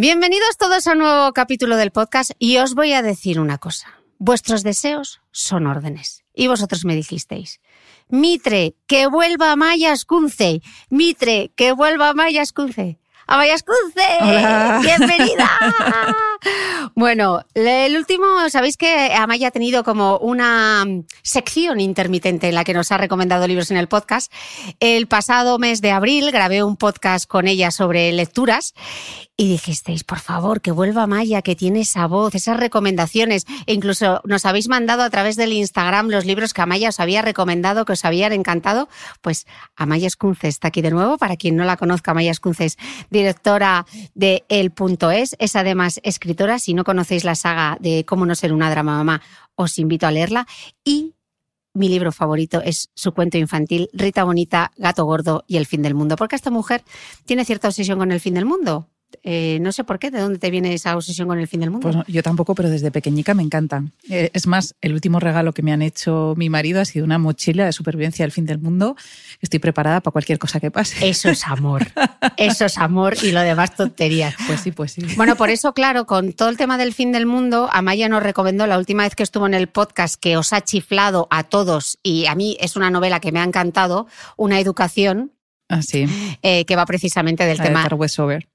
Bienvenidos todos a un nuevo capítulo del podcast y os voy a decir una cosa. Vuestros deseos son órdenes. Y vosotros me dijisteis, Mitre, que vuelva Maya Escunce. Mitre, que vuelva Maya Escunce. ¡A Maya Escunce! ¡Bienvenida! bueno, el último, sabéis que Amaya ha tenido como una sección intermitente en la que nos ha recomendado libros en el podcast. El pasado mes de abril grabé un podcast con ella sobre lecturas y dijisteis, por favor, que vuelva Maya, que tiene esa voz, esas recomendaciones. E incluso nos habéis mandado a través del Instagram los libros que Amaya os había recomendado, que os habían encantado. Pues Amaya Escunce está aquí de nuevo. Para quien no la conozca, Amaya Escunce es directora de El Punto Es. Es además escritora. Si no conocéis la saga de Cómo no ser una drama mamá, os invito a leerla. Y mi libro favorito es su cuento infantil, Rita Bonita, Gato Gordo y el fin del mundo. Porque esta mujer tiene cierta obsesión con el fin del mundo. Eh, no sé por qué, ¿de dónde te viene esa obsesión con el fin del mundo? Pues no, yo tampoco, pero desde pequeñica me encanta. Eh, es más, el último regalo que me han hecho mi marido ha sido una mochila de supervivencia del fin del mundo. Estoy preparada para cualquier cosa que pase. Eso es amor. Eso es amor y lo demás tonterías. Pues sí, pues sí. Bueno, por eso, claro, con todo el tema del fin del mundo, Amaya nos recomendó la última vez que estuvo en el podcast que os ha chiflado a todos y a mí es una novela que me ha encantado, Una educación, Ah, sí. eh, que va precisamente del La tema.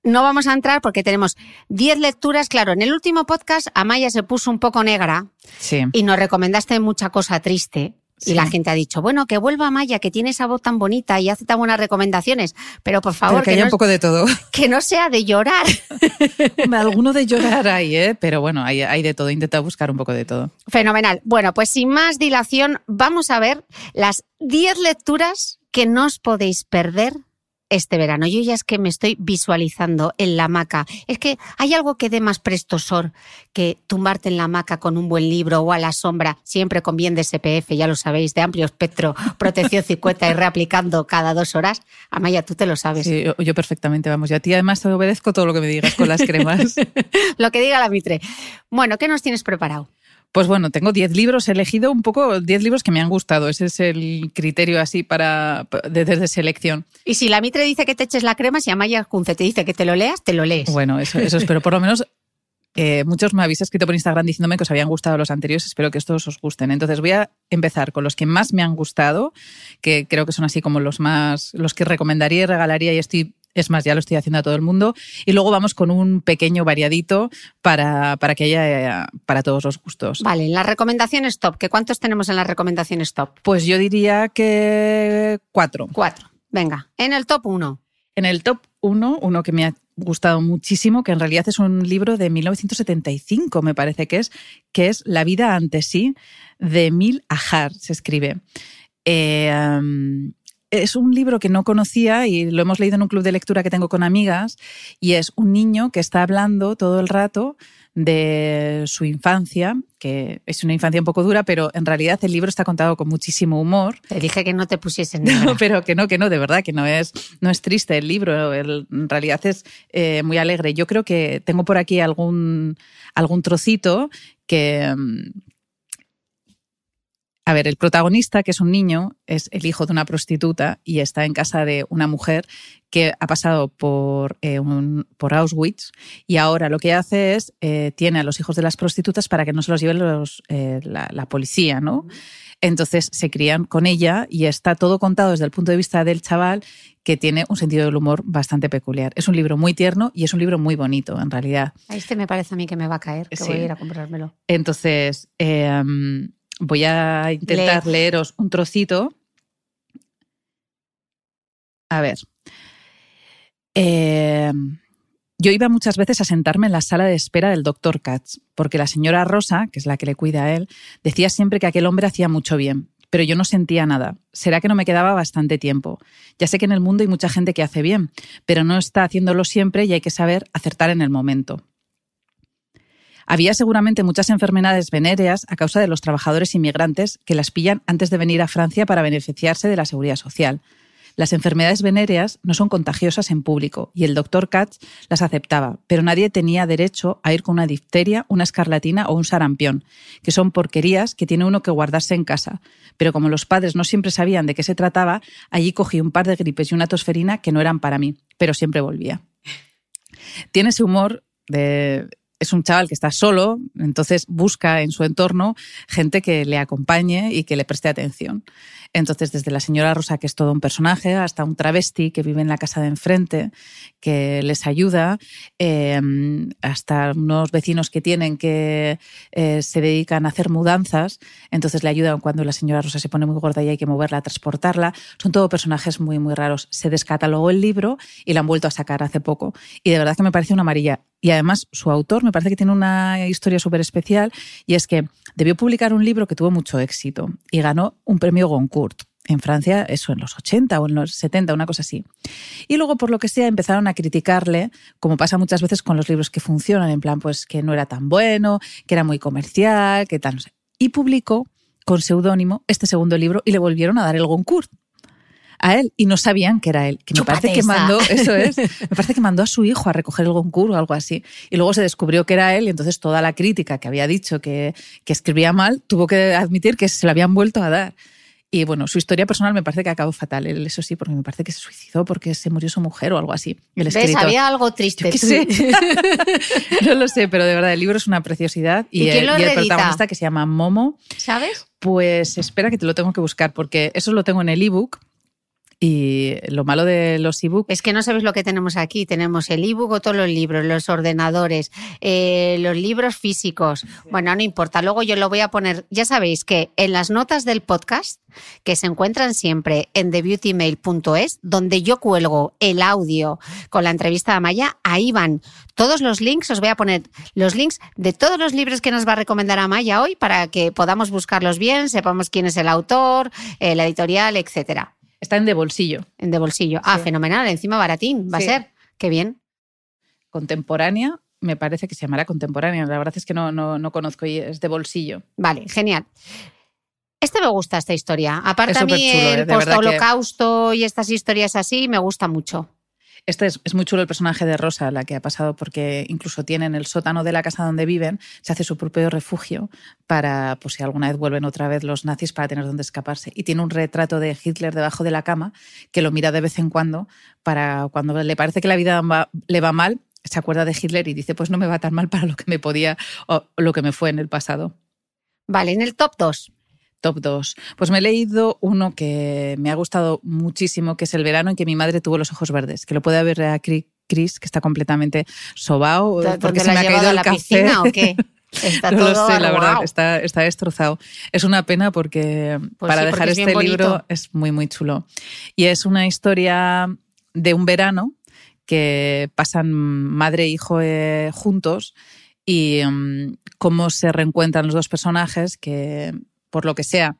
No vamos a entrar porque tenemos 10 lecturas. Claro, en el último podcast Amaya se puso un poco negra Sí. y nos recomendaste mucha cosa triste. Y la gente ha dicho, bueno, que vuelva Amaya, que tiene esa voz tan bonita y hace tan buenas recomendaciones. Pero por favor, Pero que que, haya no, un poco de todo. que no sea de llorar. Alguno de llorar hay, ¿eh? Pero bueno, hay, hay de todo. Intenta buscar un poco de todo. Fenomenal. Bueno, pues sin más dilación, vamos a ver las 10 lecturas que no os podéis perder este verano. Yo ya es que me estoy visualizando en la hamaca. Es que hay algo que dé más prestosor que tumbarte en la hamaca con un buen libro o a la sombra, siempre con bien de SPF, ya lo sabéis, de amplio espectro, protección 50 y reaplicando cada dos horas. Amaya, tú te lo sabes. Sí, yo, yo perfectamente, vamos. Y a ti además te obedezco todo lo que me digas con las cremas. Lo que diga la Mitre. Bueno, ¿qué nos tienes preparado? Pues bueno, tengo 10 libros, he elegido un poco 10 libros que me han gustado. Ese es el criterio así para de, desde selección. Y si la Mitre dice que te eches la crema, si Amaya Kunce te dice que te lo leas, te lo lees. Bueno, eso, eso espero. Por lo menos eh, muchos me habéis escrito por Instagram diciéndome que os habían gustado los anteriores. Espero que estos os gusten. Entonces voy a empezar con los que más me han gustado, que creo que son así como los más, los que recomendaría y regalaría y estoy Es más, ya lo estoy haciendo a todo el mundo. Y luego vamos con un pequeño variadito para, para que haya para todos los gustos. Vale, las recomendaciones top. ¿Qué cuántos tenemos en las recomendaciones top? Pues yo diría que cuatro. Cuatro. Venga, en el top uno. En el top uno, uno que me ha gustado muchísimo, que en realidad es un libro de 1975, me parece que es, que es La vida ante sí, de Emil Ajar, se escribe. Eh, es un libro que no conocía y lo hemos leído en un club de lectura que tengo con amigas y es un niño que está hablando todo el rato de su infancia, que es una infancia un poco dura, pero en realidad el libro está contado con muchísimo humor. Te dije que no te pusiesen No, pero que no, que no, de verdad, que no es, no es triste el libro, en realidad es eh, muy alegre. Yo creo que tengo por aquí algún, algún trocito que, a ver, el protagonista, que es un niño, es el hijo de una prostituta y está en casa de una mujer que ha pasado por, eh, por Auschwitz y ahora lo que hace es, eh, tiene a los hijos de las prostitutas para que no se los lleve los, eh, la, policía, ¿no? Entonces se crían con ella y está todo contado desde el punto de vista del chaval que tiene un sentido del humor bastante peculiar. Es un libro muy tierno y es un libro muy bonito, en realidad. Este me parece a mí que me va a caer, que voy a ir a comprármelo. Entonces, Voy a intentar leeros un trocito. A ver. Eh, yo iba muchas veces a sentarme en la sala de espera del doctor Katz, porque la señora Rosa, que es la que le cuida a él, decía siempre que aquel hombre hacía mucho bien, pero yo no sentía nada. Será que no me quedaba bastante tiempo. Ya sé que en el mundo hay mucha gente que hace bien, pero no está haciéndolo siempre y hay que saber acertar en el momento. Había seguramente muchas enfermedades venéreas a causa de los trabajadores inmigrantes que las pillan antes de venir a Francia para beneficiarse de la seguridad social. Las enfermedades venéreas no son contagiosas en público y el doctor Katz las aceptaba, pero nadie tenía derecho a ir con una difteria, una escarlatina o un sarampión, que son porquerías que tiene uno que guardarse en casa. Pero como los padres no siempre sabían de qué se trataba, allí cogí un par de gripes y una tosferina que no eran para mí, pero siempre volvía. Tiene ese humor de es un chaval que está solo, entonces busca en su entorno gente que le acompañe y que le preste atención. Entonces, desde la señora Rosa, que es todo un personaje, hasta un travesti que vive en la casa de enfrente, que les ayuda, em, hasta unos vecinos que tienen que eh, se dedican a hacer mudanzas, entonces le ayudan cuando la señora Rosa se pone muy gorda y hay que moverla, transportarla. Son todo personajes muy, muy raros. Se descatalogó el libro y lo han vuelto a sacar hace poco. Y de verdad que me parece una amarilla. Y además, su autor me parece que tiene una historia súper especial y es que debió publicar un libro que tuvo mucho éxito y ganó un premio Goncourt. En Francia, eso en los 80 o en los 70, una cosa así. Y luego, por lo que sea, empezaron a criticarle, como pasa muchas veces con los libros que funcionan, en plan, pues que no era tan bueno, que era muy comercial, que tal, no sé. Y publicó con seudónimo este segundo libro y le volvieron a dar el Goncourt a él y no sabían que era él. Que me parece que mandó, eso es, me parece que mandó a su hijo a recoger el Goncourt o algo así. Y luego se descubrió que era él y entonces toda la crítica que había dicho que, que escribía mal tuvo que admitir que se lo habían vuelto a dar. Y bueno, su historia personal me parece que acabó fatal. Él, eso sí, porque me parece que se suicidó porque se murió su mujer o algo así. El ¿Ves? Había algo triste. no lo sé, pero de verdad el libro es una preciosidad. Y, el, y el protagonista que se llama Momo. ¿Sabes? Pues espera que te lo tengo que buscar porque eso lo tengo en el ebook y lo malo de los ebooks. Es que no sabes lo que tenemos aquí. Tenemos el ebook o todos los libros, los ordenadores, eh, los libros físicos. Bueno, no importa. Luego yo lo voy a poner. Ya sabéis que en las notas del podcast, que se encuentran siempre en thebeautymail.es, donde yo cuelgo el audio con la entrevista a Maya, ahí van todos los links. Os voy a poner los links de todos los libros que nos va a recomendar a Maya hoy para que podamos buscarlos bien, sepamos quién es el autor, eh, la editorial, etcétera. Está en de bolsillo. En de bolsillo. Ah, fenomenal. Encima baratín. Va a ser. Qué bien. Contemporánea. Me parece que se llamará contemporánea. La verdad es que no, no, no conozco y es de bolsillo. Vale, genial. Este me gusta, esta historia. Aparte a mí el ¿eh? post-holocausto y estas historias así, me gusta mucho. Este es, muy chulo el personaje de Rosa, la que ha pasado, porque incluso tiene en el sótano de la casa donde viven, se hace su propio refugio para, pues si alguna vez vuelven otra vez los nazis, para tener donde escaparse. Y tiene un retrato de Hitler debajo de la cama que lo mira de vez en cuando para cuando le parece que la vida le va mal, se acuerda de Hitler y dice, pues no me va tan mal para lo que me podía o lo que me fue en el pasado. Vale, en el top 2. Top 2. Pues me he leído uno que me ha gustado muchísimo, que es El verano en que mi madre tuvo los ojos verdes, que lo puede ver a Chris, que está completamente sobao. porque se me ha caído a la piscina o qué? Está no lo sé, la verdad, está, está, destrozado. Es una pena porque pues para dejar este libro es muy, muy chulo. Y es una historia de un verano que pasan madre e hijo eh, juntos y um, cómo se reencuentran los dos personajes que, por lo que sea,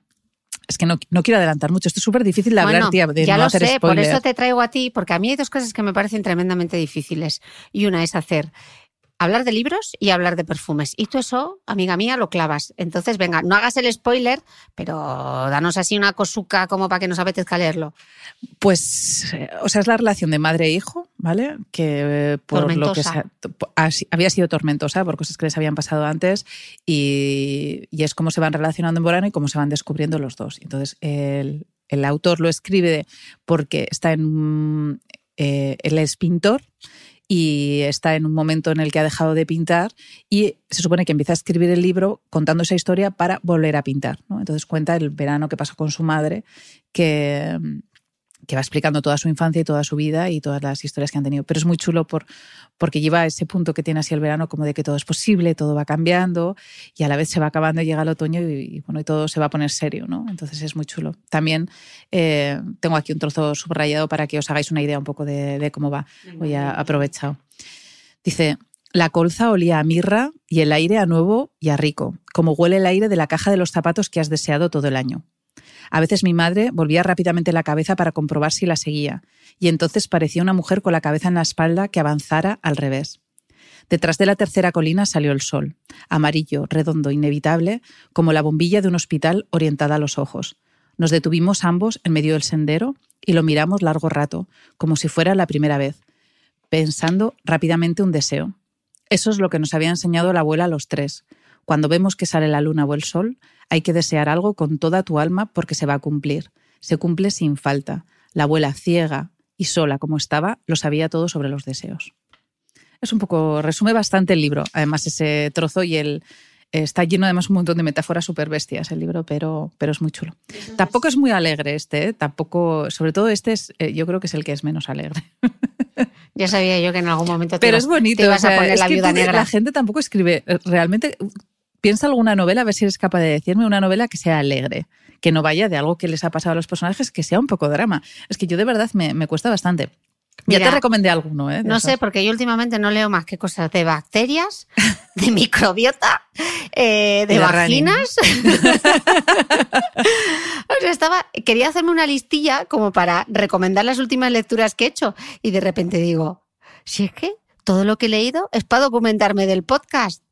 es que no, no, quiero adelantar mucho. Esto es súper difícil de hablar, tía, de ya no lo hacer sé, por eso te traigo a ti, porque a mí hay dos cosas que me parecen tremendamente difíciles. Y una es hacer hablar de libros y hablar de perfumes. Y tú eso, amiga mía, lo clavas. Entonces, venga, no hagas el spoiler, pero danos así una cosuca como para que nos apetezca leerlo. Pues, eh, o sea, es la relación de madre e hijo, ¿vale? Que eh, por lo que había sido tormentosa por cosas que les habían pasado antes y, es cómo se van relacionando en Borano y cómo se van descubriendo los dos. Entonces, el, autor lo escribe porque está en... Eh, él es pintor y está en un momento en el que ha dejado de pintar y se supone que empieza a escribir el libro contando esa historia para volver a pintar. Entonces cuenta el verano que pasó con su madre, que, que va explicando toda su infancia y toda su vida y todas las historias que han tenido. Pero es muy chulo por, porque lleva ese punto que tiene así el verano como de que todo es posible, todo va cambiando y a la vez se va acabando y llega el otoño y, bueno, y todo se va a poner serio, ¿no? Entonces es muy chulo. También eh, tengo aquí un trozo subrayado para que os hagáis una idea un poco de, cómo va. Voy a aprovechar. Dice, la colza olía a mirra y el aire a nuevo y a rico, como huele el aire de la caja de los zapatos que has deseado todo el año. A veces mi madre volvía rápidamente la cabeza para comprobar si la seguía, y entonces parecía una mujer con la cabeza en la espalda que avanzara al revés. Detrás de la tercera colina salió el sol, amarillo, redondo, inevitable, como la bombilla de un hospital orientada a los ojos. Nos detuvimos ambos en medio del sendero y lo miramos largo rato, como si fuera la primera vez, pensando rápidamente un deseo. Eso es lo que nos había enseñado la abuela a los tres. Cuando vemos que sale la luna o el sol, hay que desear algo con toda tu alma porque se va a cumplir. Se cumple sin falta. La abuela ciega y sola como estaba lo sabía todo sobre los deseos. Es un poco, resume bastante el libro, además ese trozo y el, Está lleno además un montón de metáforas súper bestias el libro, pero, pero es muy chulo. Tampoco es muy alegre este, ¿eh? tampoco, sobre todo este es, eh, yo creo que es el que es menos alegre. Ya sabía yo que en algún momento te, pero ibas, es bonito, a poner la viuda negra. La gente tampoco escribe, eh, realmente piensa alguna novela, a ver si eres capaz de decirme una novela que sea alegre, que no vaya de algo que les ha pasado a los personajes, que sea un poco drama. Es que yo de verdad me, cuesta bastante. ya te recomendé alguno, ¿eh? No sé, porque yo últimamente no leo más que cosas de bacterias, de microbiota, eh, de, vaginas. o sea, estaba, quería hacerme una listilla como para recomendar las últimas lecturas que he hecho y de repente digo, si es que todo lo que he leído es para documentarme del podcast.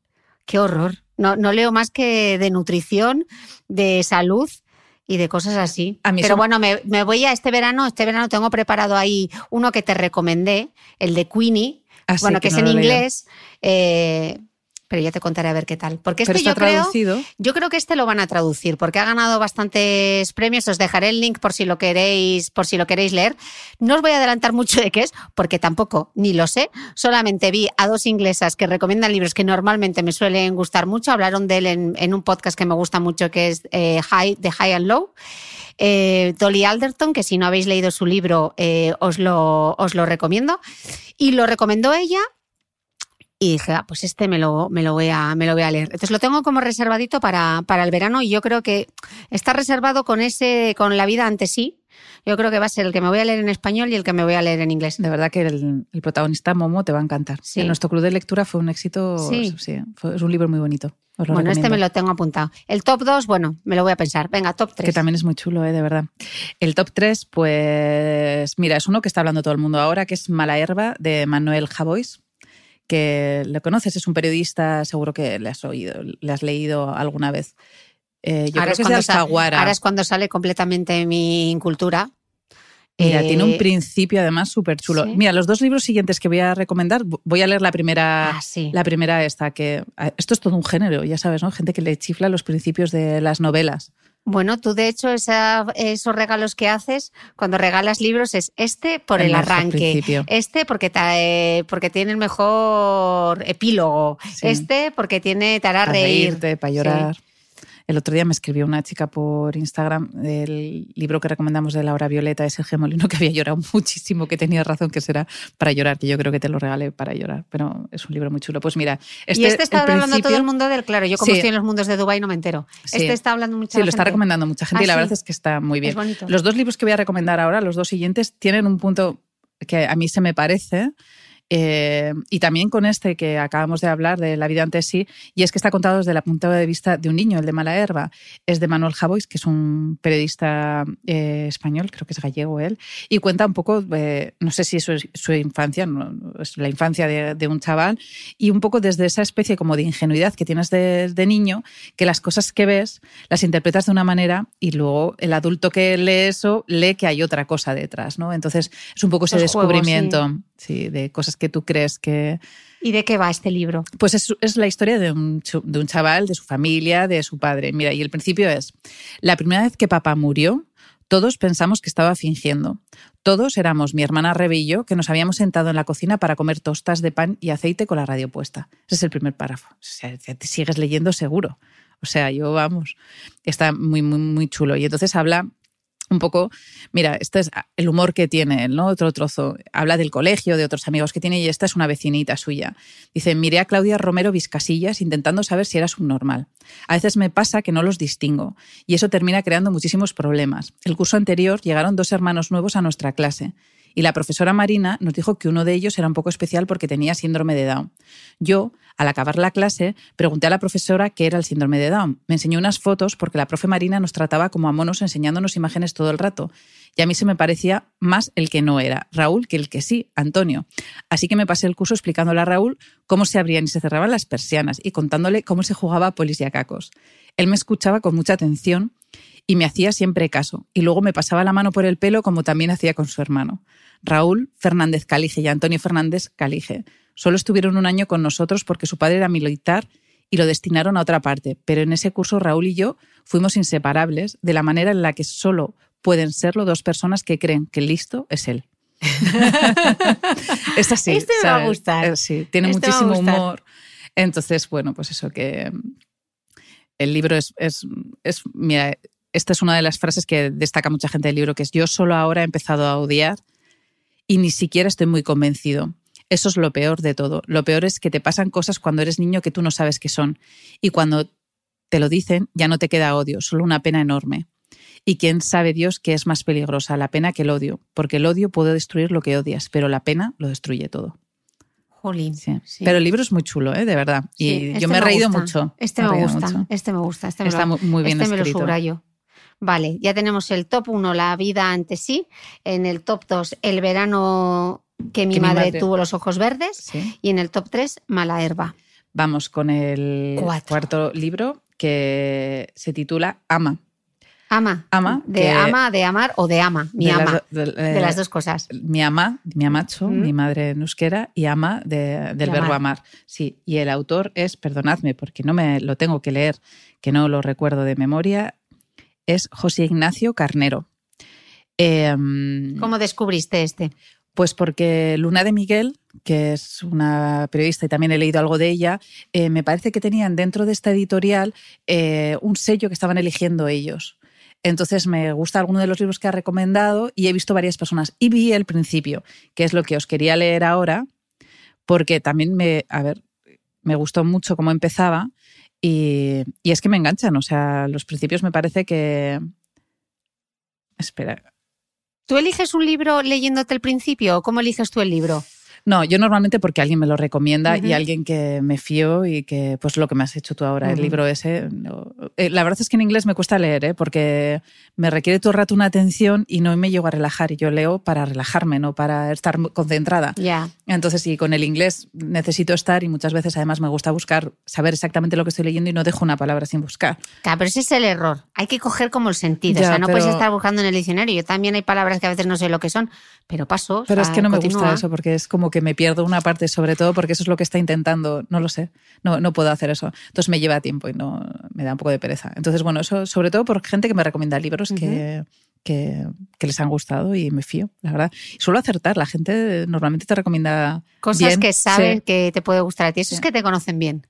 Qué horror. No, no leo más que de nutrición, de salud y de cosas así. Pero bueno, me, voy a este verano, este verano tengo preparado ahí uno que te recomendé, el de Queenie, ah, bueno, que, es en inglés. Eh, pero ya te contaré a ver qué tal. Porque este yo creo, yo creo que este lo van a traducir, porque ha ganado bastantes premios. Os dejaré el link por si lo queréis, por si lo queréis leer. No os voy a adelantar mucho de qué es, porque tampoco ni lo sé. Solamente vi a dos inglesas que recomiendan libros que normalmente me suelen gustar mucho. Hablaron de él en, un podcast que me gusta mucho, que es eh, High, The High and Low. Eh, Dolly Alderton, que si no habéis leído su libro, eh, os, lo, os lo recomiendo. Y lo recomendó ella y dije, ah, pues este me lo, me, lo voy a, me lo voy a leer. Entonces lo tengo como reservadito para, para el verano y yo creo que está reservado con ese, con la vida ante sí. Yo creo que va a ser el que me voy a leer en español y el que me voy a leer en inglés. De verdad que el, protagonista Momo te va a encantar. En nuestro club de lectura fue un éxito. Sí. es un libro muy bonito. bueno, este me lo tengo apuntado. El top 2, bueno, me lo voy a pensar. Venga, top 3. Que también es muy chulo, ¿eh? de verdad. El top 3, pues mira, es uno que está hablando todo el mundo ahora, que es Mala Herba, de Manuel Javois que lo conoces, es un periodista, seguro que le has oído, le has leído alguna vez. Eh, yo ahora creo que es, de Ahora es cuando sale completamente mi cultura. Mira, tiene un eh, principio además súper chulo. Mira, los dos libros siguientes que voy a recomendar, voy a leer la primera, ah, la primera esta, que esto es todo un género, ya sabes, ¿no? Gente que le chifla los principios de las novelas. Bueno, tú de hecho esos regalos que haces cuando regalas libros es este por el, arranque, este porque, porque tiene el mejor epílogo, este porque tiene te hará reír. para llorar. El otro día me escribió una chica por Instagram del libro que recomendamos de Laura Violeta, de Sergio Molino, que había llorado muchísimo, que tenía razón que será para llorar, que yo creo que te lo regalé para llorar, pero es un libro muy chulo. Pues mira, este, y este está hablando todo el mundo del, claro, yo como estoy en los mundos de Dubai no me entero. Este está hablando mucha Sí, lo está recomendando mucha gente y la ah, verdad es que está muy bien. Los dos libros que voy a recomendar ahora, los dos siguientes, tienen un punto que a mí se me parece eh, y también con este que acabamos de hablar, de La vida antes sí, y es que está contado desde la punto de vista de un niño, el de Mala Herba. Es de Manuel Javois, que es un periodista eh, español, creo que es gallego él, y cuenta un poco, eh, no sé si es su, infancia, es la infancia de, un chaval, y un poco desde esa especie como de ingenuidad que tienes de, niño, que las cosas que ves las interpretas de una manera y luego el adulto que lee eso lee que hay otra cosa detrás, ¿no? Entonces es un poco ese descubrimiento sí, de cosas que tú crees que... ¿Y de qué va este libro? Pues es, la historia de un, de un chaval, de su familia, de su padre. Mira, y el principio es, la primera vez que papá murió, todos pensamos que estaba fingiendo. Todos éramos mi hermana Rebe y yo que nos habíamos sentado en la cocina para comer tostas de pan y aceite con la radio puesta. Ese es el primer párrafo. O sea, te sigues leyendo seguro. O sea, yo vamos, está muy, muy, muy chulo. Y entonces habla un poco, mira, este es el humor que tiene ¿no? Otro trozo. Habla del colegio, de otros amigos que tiene y esta es una vecinita suya. Dice, miré a Claudia Romero Vizcasillas intentando saber si era subnormal. A veces me pasa que no los distingo y eso termina creando muchísimos problemas. El curso anterior llegaron dos hermanos nuevos a nuestra clase y la profesora Marina nos dijo que uno de ellos era un poco especial porque tenía síndrome de Down. Yo, al acabar la clase, pregunté a la profesora qué era el síndrome de Down. Me enseñó unas fotos porque la profe Marina nos trataba como a monos enseñándonos imágenes todo el rato. Y a mí se me parecía más el que no era, Raúl, que el que sí, Antonio. Así que me pasé el curso explicándole a Raúl cómo se abrían y se cerraban las persianas y contándole cómo se jugaba a polis y a cacos. Él me escuchaba con mucha atención y me hacía siempre caso, y luego me pasaba la mano por el pelo como también hacía con su hermano. Raúl Fernández Calige y Antonio Fernández Calige. Solo estuvieron un año con nosotros porque su padre era militar y lo destinaron a otra parte, pero en ese curso Raúl y yo fuimos inseparables de la manera en la que solo pueden serlo dos personas que creen que el listo es él. es así. Este me va a gustar. Sí, tiene este muchísimo humor. Entonces, bueno, pues eso que el libro es, es, es mira, esta es una de las frases que destaca mucha gente del libro, que es yo solo ahora he empezado a odiar y ni siquiera estoy muy convencido. Eso es lo peor de todo. Lo peor es que te pasan cosas cuando eres niño que tú no sabes qué son. Y cuando te lo dicen, ya no te queda odio, solo una pena enorme. Y quién sabe Dios que es más peligrosa, la pena que el odio, porque el odio puede destruir lo que odias, pero la pena lo destruye todo. Jolín. Pero el libro es muy chulo, ¿eh? de verdad. Y yo este me he reído mucho. Este me, gusta, este me gusta. Este Está muy bien este escrito. me lo subrayo. Vale, ya tenemos el top 1, la vida ante sí. En el top 2, el verano que mi, madre, tuvo los ojos verdes. Y en el top 3, mala herba. Vamos con el cuarto libro que se titula Ama. Ama. Ama. De ama, de amar o de ama. Mi ama. de, las dos cosas. Mi ama, mi amacho, mi madre en euskera, y ama del verbo amar. Sí, y el autor es, perdonadme porque no me lo tengo que leer, que no lo recuerdo de memoria, es José Ignacio Carnero. Em, ¿Cómo descubriste este? Pues porque Luna de Miguel, que es una periodista y también he leído algo de ella, eh, me parece que tenían dentro de esta editorial eh, un sello que estaban eligiendo ellos. Entonces me gusta alguno de los libros que ha recomendado y he visto varias personas. Y vi el principio, que es lo que os quería leer ahora, porque también me, a ver, me gustó mucho cómo empezaba y, es que me enganchan, o sea, los principios me parece que... Espera. ¿Tú eliges un libro leyéndote el principio o cómo eliges tú el libro? No, yo normalmente porque alguien me lo recomienda y alguien que me fío y que, pues lo que me has hecho tú ahora, el libro ese. Eh, la verdad es que en inglés me cuesta leer, ¿eh? porque me requiere todo el rato una atención y no me llego a relajar. Y yo leo para relajarme, no para estar concentrada. Ya. Entonces, sí, con el inglés necesito estar y muchas veces además me gusta buscar, saber exactamente lo que estoy leyendo y no dejo una palabra sin buscar. Claro, pero ese es el error. Hay que coger como el sentido. o sea, no puedes estar buscando en el diccionario. Yo también hay palabras que a veces no sé lo que son, pero paso. Pero es que no me gusta eso porque es como que me pierdo una parte, sobre todo porque eso es lo que está intentando, no lo sé, no, no puedo hacer eso. Entonces me lleva tiempo y no me da un poco de pereza. Entonces, bueno, eso sobre todo por gente que me recomienda libros que, que, les han gustado y me fío, la verdad. Y suelo acertar, la gente normalmente te recomienda cosas que saben que te puede gustar a ti, eso es que te conocen bien.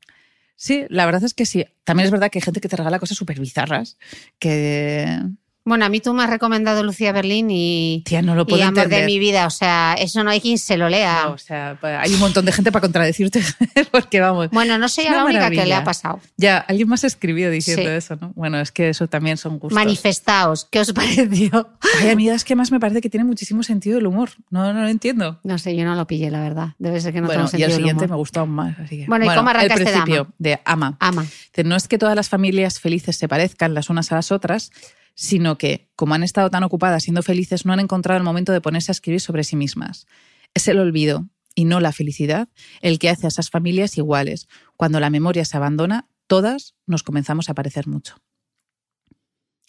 Sí, la verdad es que sí. También es verdad que hay gente que te regala cosas súper bizarras, que bueno, a mí tú me has recomendado Lucía Berlín y, Tía, no lo puedo y Amor de mi vida. O sea, eso no hay quien se lo lea. No, o sea, hay un montón de gente para contradecirte, porque vamos. Bueno, no soy Una la única que le ha pasado. Ya, alguien más escribió diciendo Sí. eso, ¿no? Bueno, es que eso también son gustos. Manifestaos, ¿qué os pareció? Ay, a mí es que más me parece que tiene muchísimo sentido el humor. No, no lo entiendo. No sé, yo no lo pillé, la verdad. Debe ser que no bueno, tengo y el sentido siguiente humor. me gustó aún más. Así que- Bueno, ¿y cómo arrancaste El de principio Ama? de Ama. Ama. No es que todas las familias felices se parezcan las unas a las otras, sino que, como han estado tan ocupadas siendo felices, no han encontrado el momento de ponerse a escribir sobre sí mismas. Es el olvido y no la felicidad el que hace a esas familias iguales. Cuando la memoria se abandona, todas nos comenzamos a parecer mucho.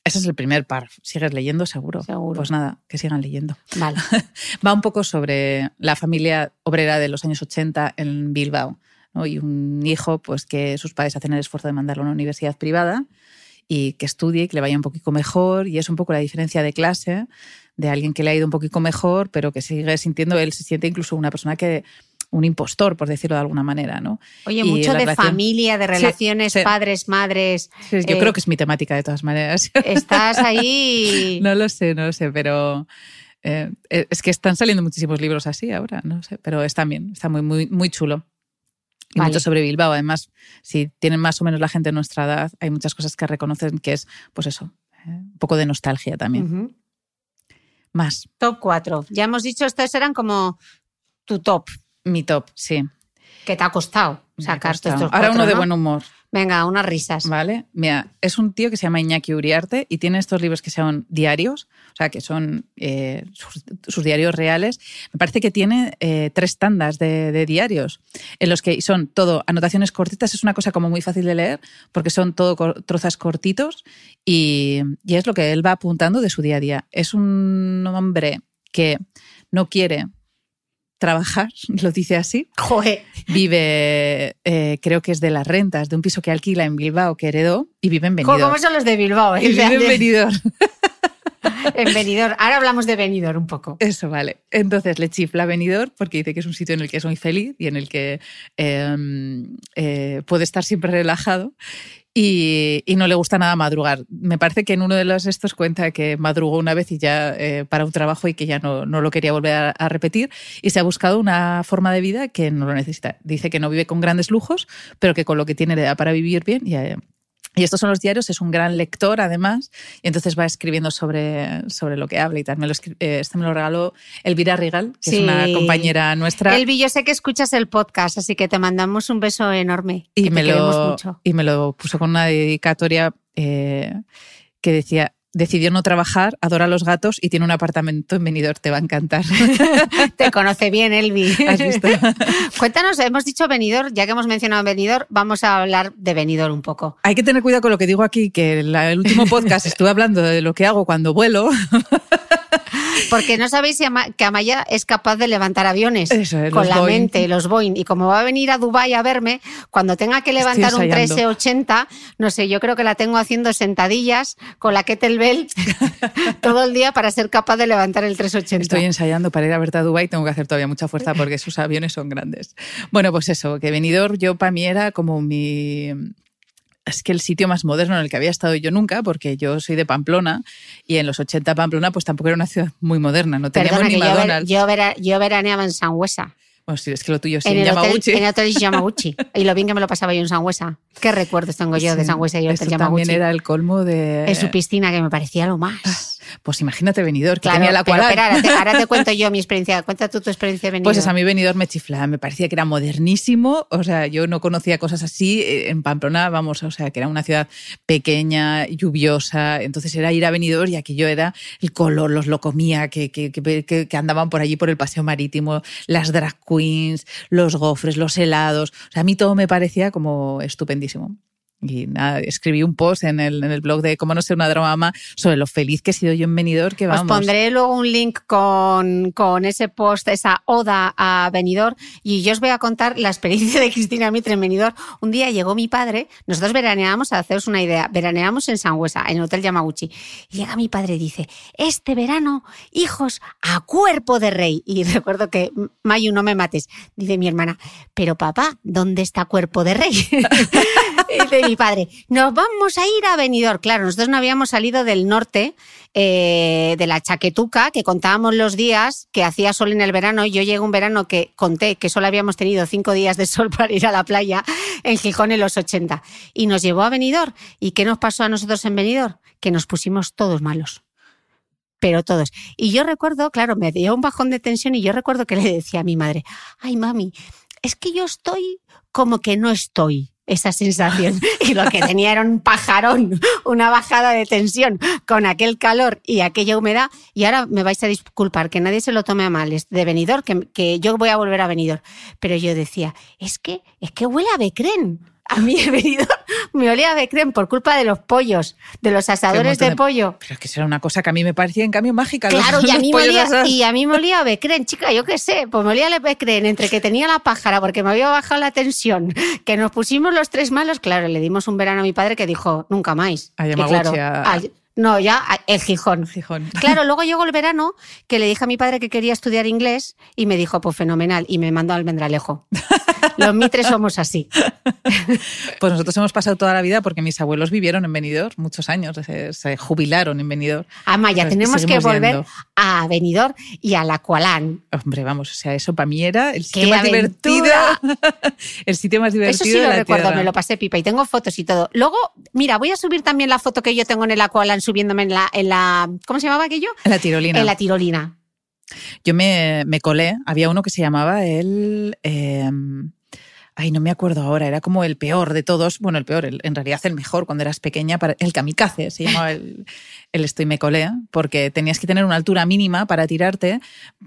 Ese es el primer párrafo. ¿Sigues leyendo? Seguro. Seguro. Pues nada, que sigan leyendo. Vale. Va un poco sobre la familia obrera de los años 80 en Bilbao. ¿no? Y un hijo pues, que sus padres hacen el esfuerzo de mandarlo a una universidad privada y que estudie y que le vaya un poquito mejor. Y es un poco la diferencia de clase de alguien que le ha ido un poquito mejor, pero que sigue sintiendo, él se siente incluso una persona que un impostor, por decirlo de alguna manera, ¿no? Oye, Y mucho de relación- familia, de relaciones, sí. padres, madres. Yo Eh, creo que es mi temática de todas maneras. Estás ahí. No lo sé, no lo sé, pero eh, es que están saliendo muchísimos libros así ahora, no sé, pero está bien, está muy, muy, muy chulo. Y Vale. mucho sobre Bilbao. Además, si tienen más o menos la gente de nuestra edad, hay muchas cosas que reconocen que es, pues eso, eh, un poco de nostalgia también. Más, Top 4. Ya hemos dicho, estos eran como tu top, mi top, sí. que te ha costado sacar estos Ahora cuatro, uno de buen humor. Venga, unas risas. ¿Vale? Mira, es un tío que se llama Iñaki Uriarte y tiene estos libros que son diarios, o sea, que son eh, sus, diarios reales. Me parece que tiene eh, tres tandas de, diarios, en los que son todo anotaciones cortitas. Es una cosa como muy fácil de leer, porque son todo trozos cortitos y es lo que él va apuntando de su día a día. Es un hombre que no quiere trabajar, lo dice así, Joder. Vive, eh, creo que es de las rentas, de un piso que alquila en Bilbao, que heredó, y vive en Benidorm. ¿Cómo son los de Bilbao? eh? Y vive en Benidorm. en Benidorm. Ahora hablamos de Benidorm un poco. Eso vale. Entonces le chifla Benidorm porque dice que es un sitio en el que es muy feliz y en el que eh, eh, puede estar siempre relajado. Y, no le gusta nada madrugar. Me parece que en uno de los estos cuenta que madrugó una vez y ya eh, para un trabajo y que ya no, no lo quería volver a, a repetir y se ha buscado una forma de vida que no lo necesita. Dice que no vive con grandes lujos, pero que con lo que tiene le da para vivir bien y, eh, y estos son los diarios, es un gran lector además, y entonces va escribiendo sobre, sobre lo que habla y tal. Me lo eh, este me lo regaló Elvira Rigal, que Sí. es una compañera nuestra. Elvi, yo sé que escuchas el podcast, así que te mandamos un beso enorme. y que me, te lo, mucho. y me lo puso con una dedicatoria eh, que decía, decidió no trabajar, adora los gatos y tiene un apartamento en Benidorm, te va a encantar. Te conoce bien, Elvi. ¿Has visto? Cuéntanos, hemos dicho Benidorm, ya que hemos mencionado Benidorm, vamos a hablar de Benidorm un poco. Hay que tener cuidado con lo que digo aquí, que en el último podcast estuve hablando de lo que hago cuando vuelo. Porque no sabéis si Ama- que Amaya es capaz de levantar aviones Eso es, con la Boeing. mente, los Boeing. Y como va a venir a Dubái a verme, cuando tenga que levantar un ensayando. 1380, no sé, yo creo que la tengo haciendo sentadillas con la kettlebell todo el día para ser capaz de levantar el 380. Estoy ensayando para ir a verte a Dubái, tengo que hacer todavía mucha fuerza porque sus aviones son grandes. Bueno, pues eso, que Benidorm yo para mí era como mi... Es que el sitio más moderno en el que había estado yo nunca, porque yo soy de Pamplona y en los 80 Pamplona pues tampoco era una ciudad muy moderna, no teníamos Perdona, ni que McDonald's. yo, vera- yo veraneaba en Sangüesa. Bueno, sí, es que lo tuyo sí, en, en, el hotel, Yamaguchi. en el hotel Yamaguchi. y lo bien que me lo pasaba yo en Sangüesa. ¿Qué recuerdos tengo yo de Sí, Sangüesa y el hotel Yamaguchi? también era el colmo de... En su piscina, que me parecía lo más. Pues imagínate Benidorm, que Claro, tenía la cual ahora te, ahora te cuento yo mi experiencia. Cuenta tú tu experiencia de Benidorm. Pues a mí Benidorm me chiflaba, me parecía que era modernísimo, o sea, yo no conocía cosas así, eh, en Pamplona, vamos, o sea, que era una ciudad pequeña, lluviosa, entonces era ir a Benidorm y aquello era el color, los lo comía, que, que, que, que- que andaban por allí por el paseo marítimo, las drag queens, los gofres, los helados, o sea, a mí todo me parecía como estupendísimo. Y nada, escribí un post en el, en el blog de Cómo no ser una drama sobre lo feliz que he sido yo en Benidorm, que vamos. Os pondré luego un link con, con ese post, esa oda a Benidorm, y yo os voy a contar la experiencia de Cristina Mitre en Benidorm. Un día llegó mi padre, nosotros veraneamos, a haceros una idea, veraneamos en Sangüesa, en el Hotel Yamaguchi. Y llega mi padre y dice, este verano, hijos, a cuerpo de rey. Y recuerdo que, Mayu, no me mates, dice mi hermana, pero papá, ¿dónde está cuerpo de rey? dice mi padre, nos vamos a ir a Benidorm. Claro, nosotros no habíamos salido del norte, eh, de la chaquetuca, que contábamos los días que hacía sol en el verano. Yo llegué un verano que conté que solo habíamos tenido cinco días de sol para ir a la playa en Gijón en los 80. Y nos llevó a Benidorm. ¿Y qué nos pasó a nosotros en Benidorm? Que nos pusimos todos malos pero todos. Y yo recuerdo, claro, me dio un bajón de tensión y yo recuerdo que le decía a mi madre, ay mami, es que yo estoy como que no estoy esa sensación. Y lo que tenía era un pajarón, una bajada de tensión con aquel calor y aquella humedad. Y ahora me vais a disculpar, que nadie se lo tome a mal, es de venidor, que, que yo voy a volver a venidor. Pero yo decía, es que, es que huele a Becren a mí he venido, me olía a Becren por culpa de los pollos, de los asadores de, pollo. Pero es que eso era una cosa que a mí me parecía en cambio mágica. Claro, y, a mí me olía, y a mí me olía a Becren, chica, yo qué sé, pues me olía a Becren entre que tenía la pájara porque me había bajado la tensión, que nos pusimos los tres malos, claro, le dimos un verano a mi padre que dijo, nunca más. A claro, no, ya el Gijón. Gijón. Claro, luego llegó el verano que le dije a mi padre que quería estudiar inglés y me dijo, pues fenomenal, y me mandó al Mendralejo. Los mitres somos así. Pues nosotros hemos pasado toda la vida porque mis abuelos vivieron en Benidorm muchos años, se, jubilaron en Benidorm. Ah, ya tenemos que volver a Benidorm y a la Cualán. Hombre, vamos, o sea, eso para mí era el sitio más divertido. el sitio más divertido. Eso sí lo recuerdo, me lo pasé pipa y tengo fotos y todo. Luego, mira, voy a subir también la foto que yo tengo en el Aqualan subiéndome en la, en la ¿cómo se llamaba aquello? En la tirolina. En la tirolina. Yo me, me colé, había uno que se llamaba el... Em, ay, no me acuerdo ahora, era como el peor de todos, bueno, el peor, en realidad el mejor cuando eras pequeña, el kamikaze se llamaba el, el estoy me colé, porque tenías que tener una altura mínima para tirarte,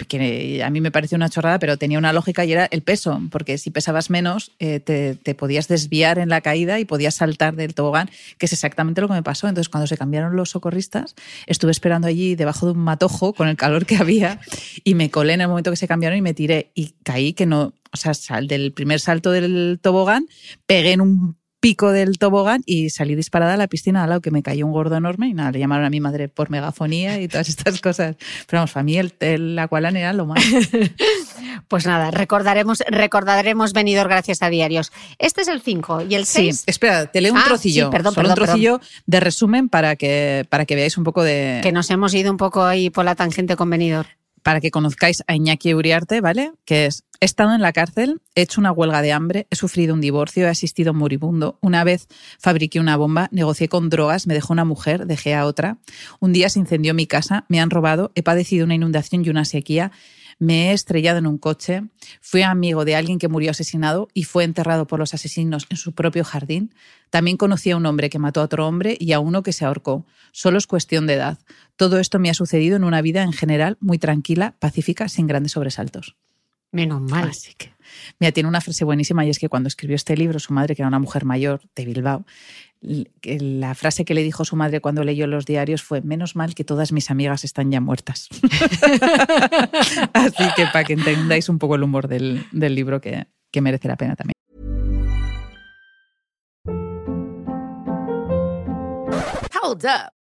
que a mí me pareció una chorrada, pero tenía una lógica y era el peso, porque si pesabas menos eh, te, te, podías desviar en la caída y podías saltar del tobogán, que es exactamente lo que me pasó. Entonces, cuando se cambiaron los socorristas, estuve esperando allí debajo de un matojo con el calor que había y me colé en el momento que se cambiaron y me tiré y caí que no, o sea, sal del primer salto del tobogán, pegué en un pico del tobogán y salí disparada a la piscina al lado que me cayó un gordo enorme y nada, le llamaron a mi madre por megafonía y todas estas cosas. Pero vamos, para mí el, el Aqualan era lo más. pues nada, recordaremos, recordaremos venidor gracias a diarios. Este es el 5 y el 6. Sí, espera, te leo un ah, trocillo. perdón, un trocillo de resumen para que, para que veáis un poco de. Que nos hemos ido un poco ahí por la tangente con venidor para que conozcáis a Iñaki Uriarte, ¿vale? Que es, he estado en la cárcel, he hecho una huelga de hambre, he sufrido un divorcio, he asistido a un moribundo. Una vez fabriqué una bomba, negocié con drogas, me dejó una mujer, dejé a otra. Un día se incendió mi casa, me han robado, he padecido una inundación y una sequía me he estrellado en un coche, fui amigo de alguien que murió asesinado y fue enterrado por los asesinos en su propio jardín. También conocí a un hombre que mató a otro hombre y a uno que se ahorcó. Solo es cuestión de edad. Todo esto me ha sucedido en una vida en general muy tranquila, pacífica, sin grandes sobresaltos. Menos mal. Así que, mira, tiene una frase buenísima y es que cuando escribió este libro, su madre, que era una mujer mayor de Bilbao, la frase que le dijo su madre cuando leyó los diarios fue, menos mal que todas mis amigas están ya muertas. Así que para que entendáis un poco el humor del, del libro que, que merece la pena también. Hold up.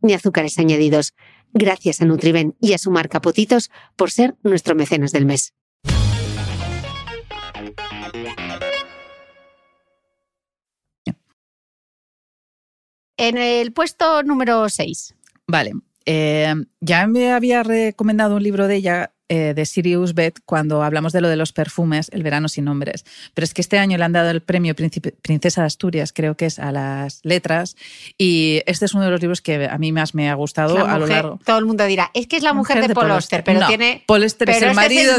ni azúcares añadidos. Gracias a Nutriben y a su marca Potitos por ser nuestro mecenas del mes. En el puesto número 6. Vale. Eh, ya me había recomendado un libro de ella eh, de Sirius Bet cuando hablamos de lo de los perfumes, El verano sin nombres. Pero es que este año le han dado el premio Princesa de Asturias, creo que es a las letras, y este es uno de los libros que a mí más me ha gustado a lo largo. Todo el mundo dirá, es que es la mujer, de, Paul Auster, pero tiene. Paul Auster es el marido,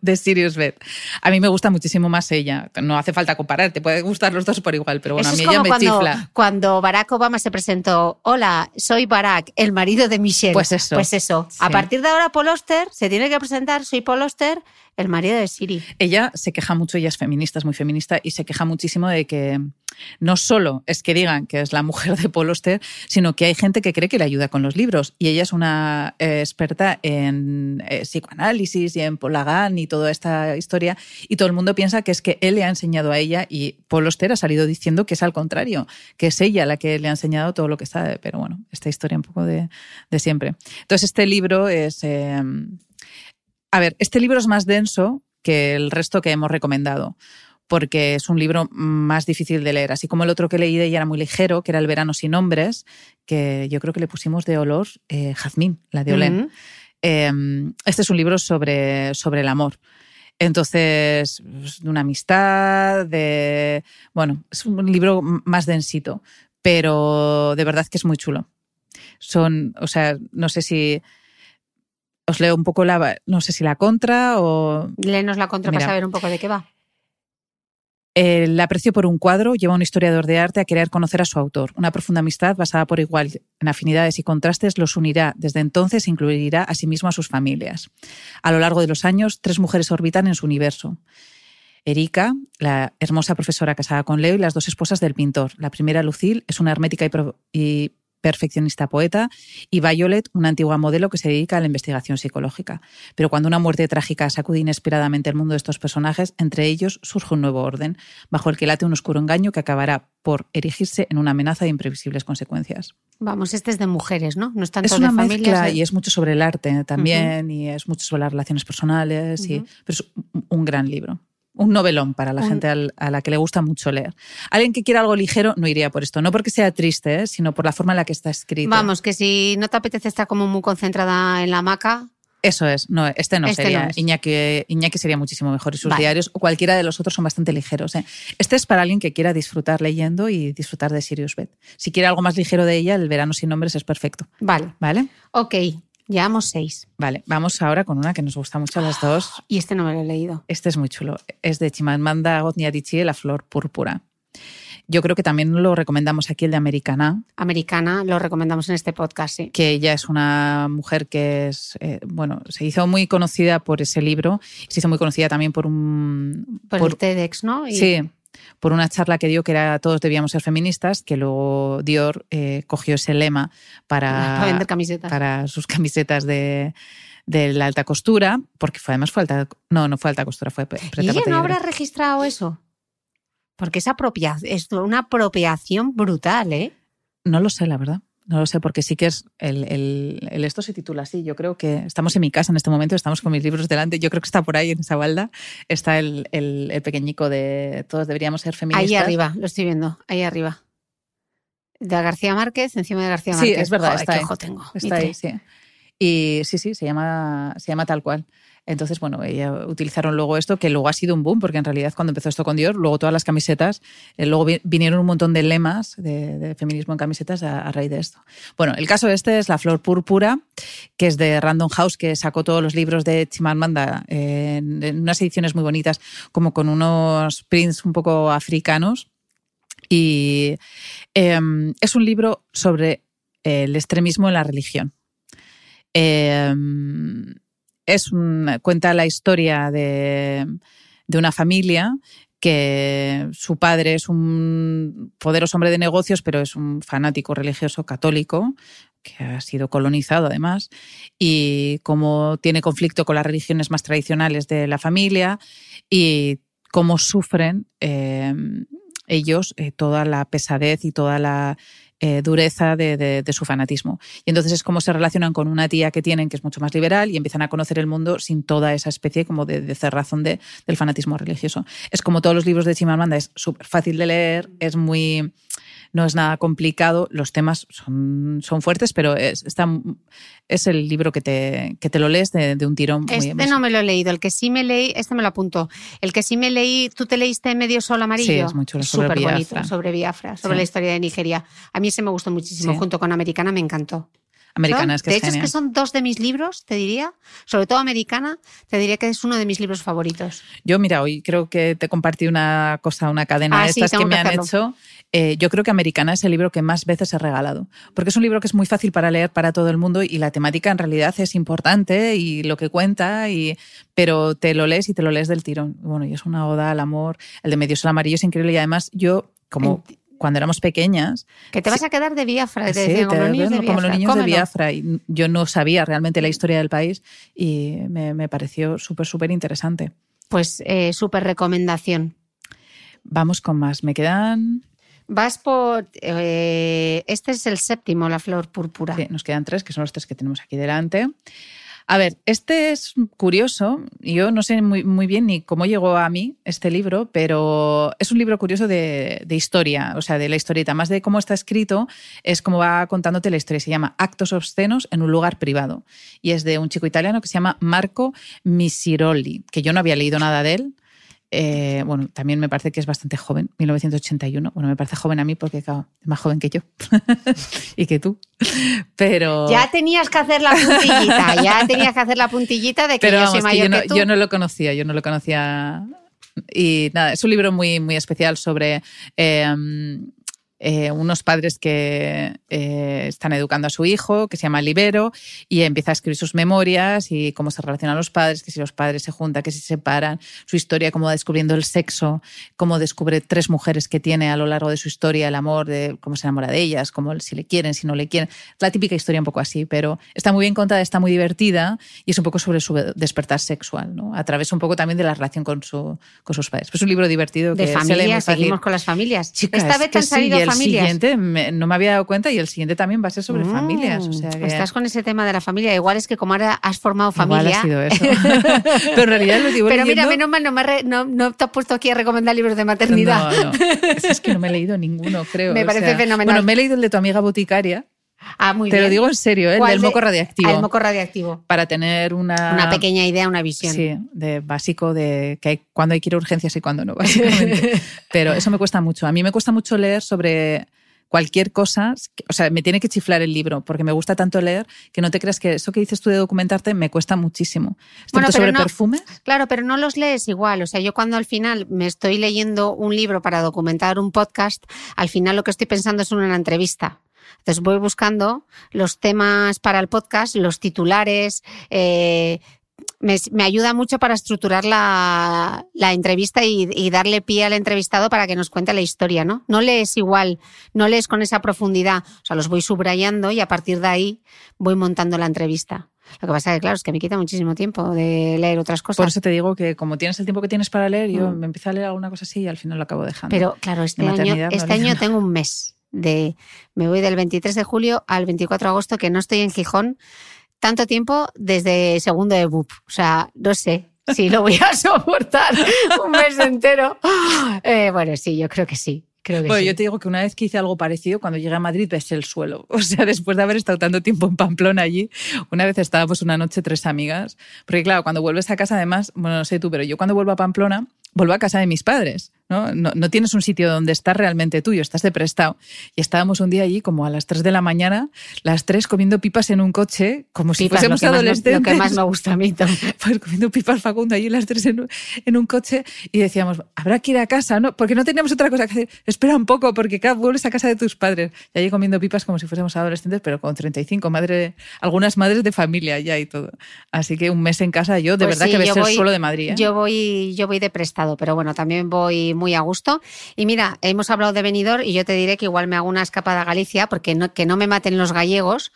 De, Sirius, Bet. A mí me gusta muchísimo más ella. No hace falta comparar, te puede gustar los dos por igual, pero bueno, a mí ella me cuando, chifla. Cuando Barack Obama se presentó, hola, soy Barack, el marido de Michelle. Pues eso. Pues eso. A partir de ahora, Paul Auster se tiene que presentar, soy Paul Oster, el marido de Siri. Ella se queja mucho, ella es feminista, es muy feminista, y se queja muchísimo de que no solo es que digan que es la mujer de Paul Oster, sino que hay gente que cree que le ayuda con los libros. Y ella es una eh, experta en eh, psicoanálisis y en Polagán y toda esta historia, y todo el mundo piensa que es que él le ha enseñado a ella, y Paul Oster ha salido diciendo que es al contrario, que es ella la que le ha enseñado todo lo que sabe. Pero bueno, esta historia un poco de, siempre. Entonces, este libro es. Eh, a ver, este libro es más denso que el resto que hemos recomendado porque es un libro más difícil de leer. Así como el otro que leí de ella era muy ligero, que era El verano sin nombres, que yo creo que le pusimos de olor eh, Jazmín, la de Olén. Em, este es un libro sobre, sobre el amor. Entonces, pues, de una amistad, de... Bueno, es un libro más densito, pero de verdad que es muy chulo. Son, o sea, no sé si os leo un poco la, no sé si la contra o... Léenos la contra para saber un poco de qué va. El aprecio por un cuadro lleva a un historiador de arte a querer conocer a su autor. Una profunda amistad basada por igual en afinidades y contrastes los unirá. Desde entonces incluirá a sí mismo a sus familias. A lo largo de los años, tres mujeres orbitan en su universo. Erika, la hermosa profesora casada con Leo y las dos esposas del pintor. La primera, Lucille, es una hermética y, y perfeccionista poeta, y Violet, una antigua modelo que se dedica a la investigación psicológica. Pero cuando una muerte trágica sacude inesperadamente el mundo de estos personajes, entre ellos surge un nuevo orden, bajo el que late un oscuro engaño que acabará por erigirse en una amenaza de imprevisibles consecuencias. Vamos, este es de mujeres, ¿no? No es tanto es una de mezcla y es mucho sobre el arte también, y es mucho sobre las relaciones personales, y, pero es un gran libro un novelón para la gente a la que le gusta mucho leer. Alguien que quiera algo ligero no iría por esto, no porque sea triste, ¿eh? sino por la forma en la que está escrito. Vamos, que si no te apetece estar como muy concentrada en la hamaca. Eso es, no, este no este sería. Iñaki, sería muchísimo mejor y sus diarios o cualquiera de los otros son bastante ligeros. ¿eh? Este es para alguien que quiera disfrutar leyendo y disfrutar de Sirius Beth. Si quiere algo más ligero de ella, El verano sin nombres es perfecto. Vale. ¿Vale? Ok. Llevamos seis. Vale, vamos ahora con una que nos gusta mucho a las dos. Y este no me lo he leído. Este es muy chulo. Es de Chimamanda Ngozi Adichie, La flor púrpura. Yo creo que también lo recomendamos aquí, el de Americana. Americana, lo recomendamos en este podcast, sí. Que ella es una mujer que es, eh, bueno, se hizo muy conocida por ese libro, se hizo muy conocida también por un... Por, el TEDx, ¿no? Sí, por una charla que dio que era todos debíamos ser feministas, que luego Dior eh, cogió ese lema para, para, sus camisetas de, la alta costura, porque fue además fue alta, no, no fue alta costura, fue ¿Y ella no habrá registrado eso? Porque es, es una apropiación brutal, ¿eh? No lo sé, la verdad. No lo sé, porque sí que es. El, el, esto se titula así. Yo creo que estamos en mi casa en este momento, estamos con mis libros delante. Yo creo que está por ahí en esa balda. Está el, el pequeñico de Todos deberíamos ser feministas. Ahí arriba, lo estoy viendo, ahí arriba. De García Márquez, encima de García Márquez. Sí, es verdad, está, ahí. tengo. Está ahí, sí. Y sí, sí, se llama, se llama tal cual. Entonces, bueno, ella utilizaron luego esto, que luego ha sido un boom, porque en realidad cuando empezó esto con Dior, luego todas las camisetas, eh, luego vinieron un montón de lemas de, feminismo en camisetas a, raíz de esto. Bueno, el caso este es La Flor Púrpura, que es de Random House, que sacó todos los libros de Chimamanda en, en unas ediciones muy bonitas, como con unos prints un poco africanos. Y em, es un libro sobre el extremismo en la religión. Em, es cuenta la historia de, una familia que su padre es un poderoso hombre de negocios, pero es un fanático religioso católico, que ha sido colonizado además, y cómo tiene conflicto con las religiones más tradicionales de la familia y cómo sufren em, ellos eh, toda la pesadez y toda la eh, dureza de, su fanatismo. Y entonces es como se relacionan con una tía que tienen que es mucho más liberal y empiezan a conocer el mundo sin toda esa especie como de, cerrazón de, del fanatismo religioso. Es como todos los libros de Chimamanda, es súper fácil de leer, es muy no es nada complicado, los temas son, son fuertes, pero es, está, es el libro que te, que te lo lees de, un tirón. Este no me lo he leído, el que sí me leí, este me lo apunto. El que sí me leí, ¿tú te leíste Medio Sol Amarillo? Sí, es muy chulo, sobre Biafra. bonito, sobre Biafra, sobre la historia de Nigeria. A mí ese me gustó muchísimo, junto con Americana me encantó. Americana es que de hecho, es que son dos de mis libros, te diría, sobre todo Americana, te diría que es uno de mis libros favoritos. Yo, mira, hoy creo que te compartí una cosa, una cadena ah, de estas que me han hecho. Eh, yo creo que Americana es el libro que más veces he regalado, porque es un libro que es muy fácil para leer para todo el mundo y la temática en realidad es importante y lo que cuenta, y, pero te lo lees y te lo lees del tirón. Bueno, y es una oda al amor. El de Medio Sol Amarillo es increíble y además yo, como cuando éramos pequeñas. Que te vas a quedar de Biafra, sí, como, los niños de Biafra. como los niños de Biafra. Y yo no sabía realmente la historia del país y me, pareció súper, súper interesante. Pues eh, súper recomendación. Vamos con más. Me quedan. Vas por. Eh, este es el séptimo, la flor púrpura. Sí, nos quedan tres, que son los tres que tenemos aquí delante. A ver, este es curioso. Yo no sé muy, muy, bien ni cómo llegó a mí este libro, pero es un libro curioso de, historia, o sea, de la historieta. Más de cómo está escrito, es como va contándote la historia. Se llama Actos obscenos en un lugar privado. Y es de un chico italiano que se llama Marco Misiroli, que yo no había leído nada de él. Eh, bueno, también me parece que es bastante joven, 1981. Bueno, me parece joven a mí porque es más joven que yo y que tú. Pero. Ya tenías que hacer la puntillita, ya tenías que hacer la puntillita de que yo soy mayor que, yo no, Yo no lo conocía, yo no lo conocía. Y nada, es un libro muy, muy especial sobre. Eh, eh, unos padres que eh, están educando a su hijo, que se llama Libero, y empieza a escribir sus memorias y cómo se relacionan los padres, que si los padres se juntan, que si se separan, su historia, cómo va descubriendo el sexo, cómo descubre tres mujeres que tiene a lo largo de su historia, el amor, de cómo se enamora de ellas, cómo si le quieren, si no le quieren. La típica historia un poco así, pero está muy bien contada, está muy divertida y es un poco sobre su despertar sexual, ¿no? a través un poco también de la relación con, su, con sus padres. Pues es un libro divertido. De que familias, seguimos con las familias. Esta vez han salido el siguiente no me había dado cuenta y el siguiente también va a ser sobre mm, familias. O sea Estás con ese tema de la familia. Igual es que como ahora has formado familia. Igual ha sido eso. Pero en realidad lo digo Pero mira, menos mal, no, me no, no, te has puesto aquí a recomendar libros de maternidad. No, no. Es que no me he leído ninguno, creo. me parece fenomenal. Bueno, me he leído el de tu amiga boticaria. Ah, muy Te lo digo en serio, ¿eh? el del moco radiactivo. el moco radiactivo. Para tener una... Una pequeña idea, una visión. Sí, de básico de que hay, cuando hay que ir a urgencias y cuando no, básicamente. Pero eso me cuesta mucho. A mí me cuesta mucho leer sobre cualquier cosa, o sea, me tiene que chiflar el libro porque me gusta tanto leer que no te creas que eso que dices tú de documentarte me cuesta muchísimo. Bueno, sobre perfumes. Claro, pero no los lees igual. O sea, yo cuando al final me estoy leyendo un libro para documentar un podcast, al final lo que estoy pensando es una entrevista. Entonces voy buscando los temas para el podcast, los titulares, eh, me, ayuda mucho para estructurar la, entrevista y, darle pie al entrevistado para que nos cuente la historia, ¿no? No lees igual, no lees con esa profundidad. O sea, los voy subrayando y a partir de ahí voy montando la entrevista. Lo que pasa es que, claro, es que me quita muchísimo tiempo de leer otras cosas. Por eso te digo que como tienes el tiempo que tienes para leer, yo mm. me empiezo a leer alguna cosa así y al final lo acabo dejando. Pero claro, este año, este año tengo un mes de... Me voy del 23 de julio al 24 de agosto que no estoy en Gijón tanto tiempo desde segundo de BUP. O sea, no sé si lo voy a soportar un mes entero. Eh, bueno, sí, yo creo que sí. Creo que Bueno, sí. yo te digo que una vez que hice algo parecido, cuando llegué a Madrid ves el suelo. O sea, después de haber estado tanto tiempo en Pamplona allí, una vez estábamos una noche tres amigas. Porque claro, cuando vuelves a casa, además, bueno, no sé tú, pero yo cuando vuelvo a Pamplona, vuelvo a casa de mis padres. ¿no? No, no tienes un sitio donde estar realmente tuyo, estás de prestado. Y estábamos un día allí como a las 3 de la mañana, las tres comiendo pipas en un coche, como si Pipas, fuésemos lo que más adolescentes. Lo que más me gusta a mí también. pues comiendo pipas Facundo allí las tres en un, en un coche y decíamos, habrá que ir a casa, ¿no? Porque no teníamos otra cosa que hacer. Espera un poco, porque cada vuelves a casa de tus padres. Y allí comiendo pipas como si fuésemos adolescentes, pero con 35, madre, algunas madres de familia ya y todo. Así que un mes en casa yo, de Pues verdad sí, que ves yo el voy- suelo de Madrid. ¿eh? Yo voy, yo voy de prestado, pero bueno, también voy muy a gusto. Y mira, hemos hablado de Benidorm y yo te diré que igual me hago una escapada a Galicia, porque no, que no me maten los gallegos.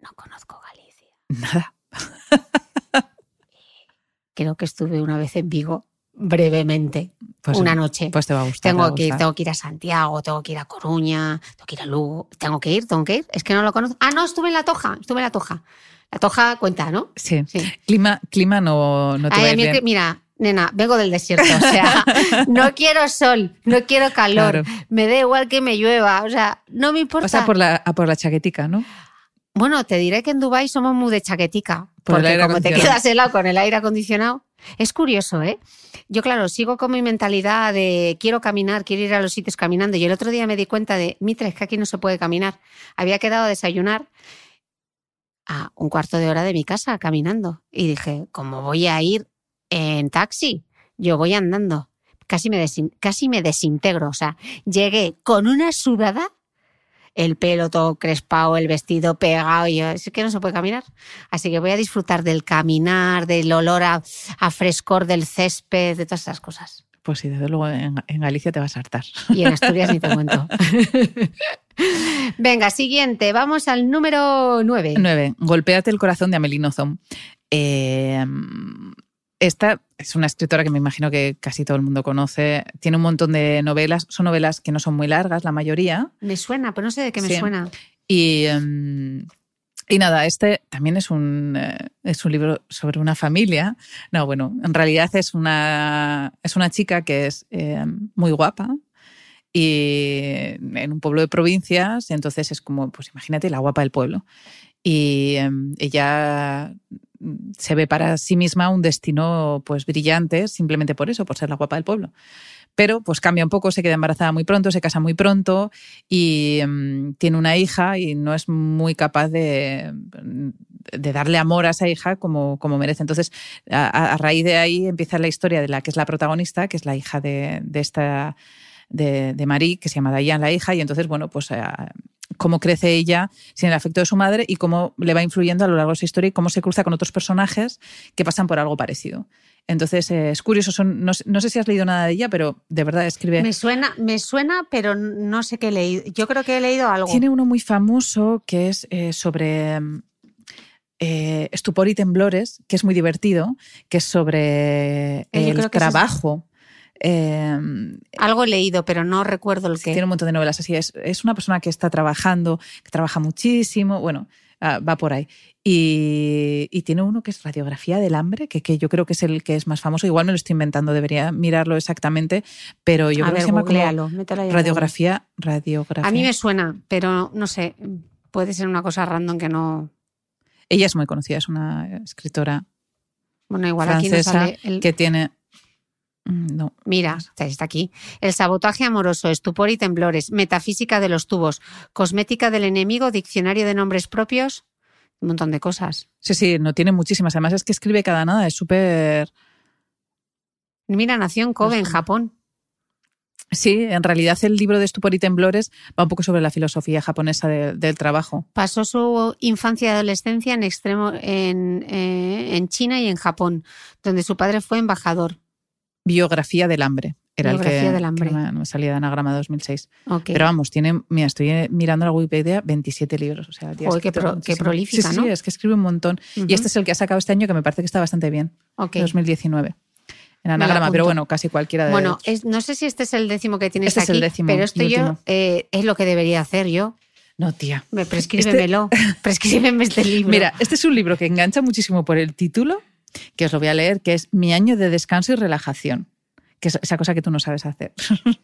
No conozco Galicia. Nada. Creo que estuve una vez en Vigo, brevemente, Pues, una noche. Pues te va a gustar. tengo a que gustar. tengo que ir a Santiago, tengo que ir a Coruña, tengo que ir a Lugo, tengo que ir, tengo que ir. Es que no lo conozco. Ah, no, estuve en La Toja, estuve en La Toja. La Toja cuenta, ¿no? Sí. Sí. Clima, clima no, no te Ay, va a a ir mí bien. mira, nena, vengo del desierto, o sea, no quiero sol, no quiero calor, Claro. me da igual que me llueva, o sea, no me importa. O sea, por la, a por la chaquetica, ¿no? Bueno, te diré que en Dubái somos muy de chaquetica, Por porque como te quedas helado con el aire acondicionado, es curioso, ¿eh? Yo, claro, sigo con mi mentalidad de quiero caminar, quiero ir a los sitios caminando. Y el otro día me di cuenta de, Mitra, es que aquí no se puede caminar. Había quedado a desayunar a un cuarto de hora de mi casa caminando. Y dije, ¿cómo voy a ir en taxi? Yo voy andando. Casi me, desin- casi me desintegro. O sea, llegué con una sudada, el pelo todo crespado, el vestido pegado. Y yo, es que no se puede caminar. Así que voy a disfrutar del caminar, del olor a, a frescor del césped, de todas esas cosas. Pues sí, desde luego en, en Galicia te vas a hartar. Y en Asturias ni te cuento. Venga, siguiente. Vamos al número 9. 9. Golpéate el corazón de Amelie Nothomb. Eh, esta es una escritora que me imagino que casi todo el mundo conoce. Tiene un montón de novelas. Son novelas que no son muy largas, la mayoría. Me suena, pero no sé de qué me Sí. suena. Y, em, y nada, este también es un, eh, es un libro sobre una familia. No, bueno, en realidad es una, es una chica que es eh, muy guapa y en un pueblo de provincias, entonces es como, pues imagínate, la guapa del pueblo. Y em, ella se ve para sí misma un destino pues brillante simplemente por eso, por ser la guapa del pueblo. Pero pues cambia un poco, se queda embarazada muy pronto, se casa muy pronto y mm, tiene una hija y no es muy capaz de, de darle amor a esa hija como, como merece. Entonces, a, raíz de ahí empieza la historia de la que es la protagonista, que es la hija de, de esta de, de Marie, que se llama Diane, la hija, y entonces, bueno, pues eh, cómo crece ella sin el afecto de su madre y cómo le va influyendo a lo largo de su historia y cómo se cruza con otros personajes que pasan por algo parecido. Entonces, eh, es curioso, son, no, sé- no sé si has leído nada de ella, pero de verdad escribe... Me suena, me suena, pero no sé qué he leído. Yo creo que he leído algo. Tiene uno muy famoso que es eh, sobre eh, estupor y temblores, que es muy divertido, que es sobre el trabajo. Eh, Algo he leído, pero no recuerdo el que. tiene un montón de novelas así. Es, es una persona que está trabajando, que trabaja muchísimo, bueno, ah, va por ahí. Y, y tiene uno que es Radiografía del Hambre, que, que yo creo que es el que es más famoso. Igual me lo estoy inventando, debería mirarlo exactamente, pero yo a creo ver, que se llama googlealo, Radiografía, Radiografía. A mí me suena, pero no sé. Puede ser una cosa random que no. Ella es muy conocida, es una escritora Bueno, igual aquí no sale. El... que tiene... Mm, No, Mira, está aquí. El sabotaje amoroso, estupor y temblores, metafísica de los tubos, cosmética del enemigo, diccionario de nombres propios, un montón de cosas. sí, sí, no tiene muchísimas. Además es que escribe cada nada, es súper... Mira, nació en Kobe, en sé. Japón. Sí, en realidad el libro de Estupor y Temblores va un poco sobre la filosofía japonesa de- del trabajo. Pasó su infancia y adolescencia en extremo en, eh, en China y en Japón, donde su padre fue embajador. Biografía del hambre. Era Biografía el que, del hambre. que no me- salía de anagrama 2006. Ok. Pero vamos, tiene, mira, estoy mirando la Wikipedia, 27 libros. O sea, Joder, qué pro- qué prolífica, sí, ¿no? Sí, es que escribe un montón. Y este es el que ha sacado este año que me parece que está bastante bien, Ok. 2019. En anagrama, pero bueno, casi cualquiera de Bueno, es- no sé si este es el décimo que tienes Este es aquí, el décimo, pero esto yo eh, es lo que debería hacer yo. No, tía. Me prescríbemelo. Prescríbeme este libro. Mira, este es un libro que engancha muchísimo por el título, que os lo voy a leer, que es Mi año de descanso y relajación, que es esa cosa que tú no sabes hacer.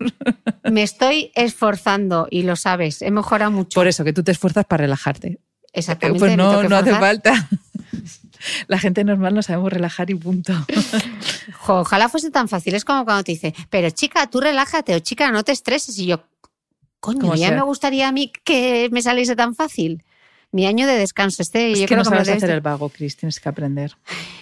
Me estoy esforzando y lo sabes, he mejorado mucho. Por eso, que tú te esfuerzas para relajarte. Exactamente. Pues no, hace falta. La gente normal no sabemos relajar y punto. Jo, ojalá fuese tan fácil. Es como cuando te dice, pero chica, tú relájate o chica, no te estreses. Y yo, coño, ¿Cómo ya sea? me gustaría a mí que me saliese tan fácil. Mi año de descanso este, Es yo que creo no que sabes hacer el vago, Cris, tienes que aprender.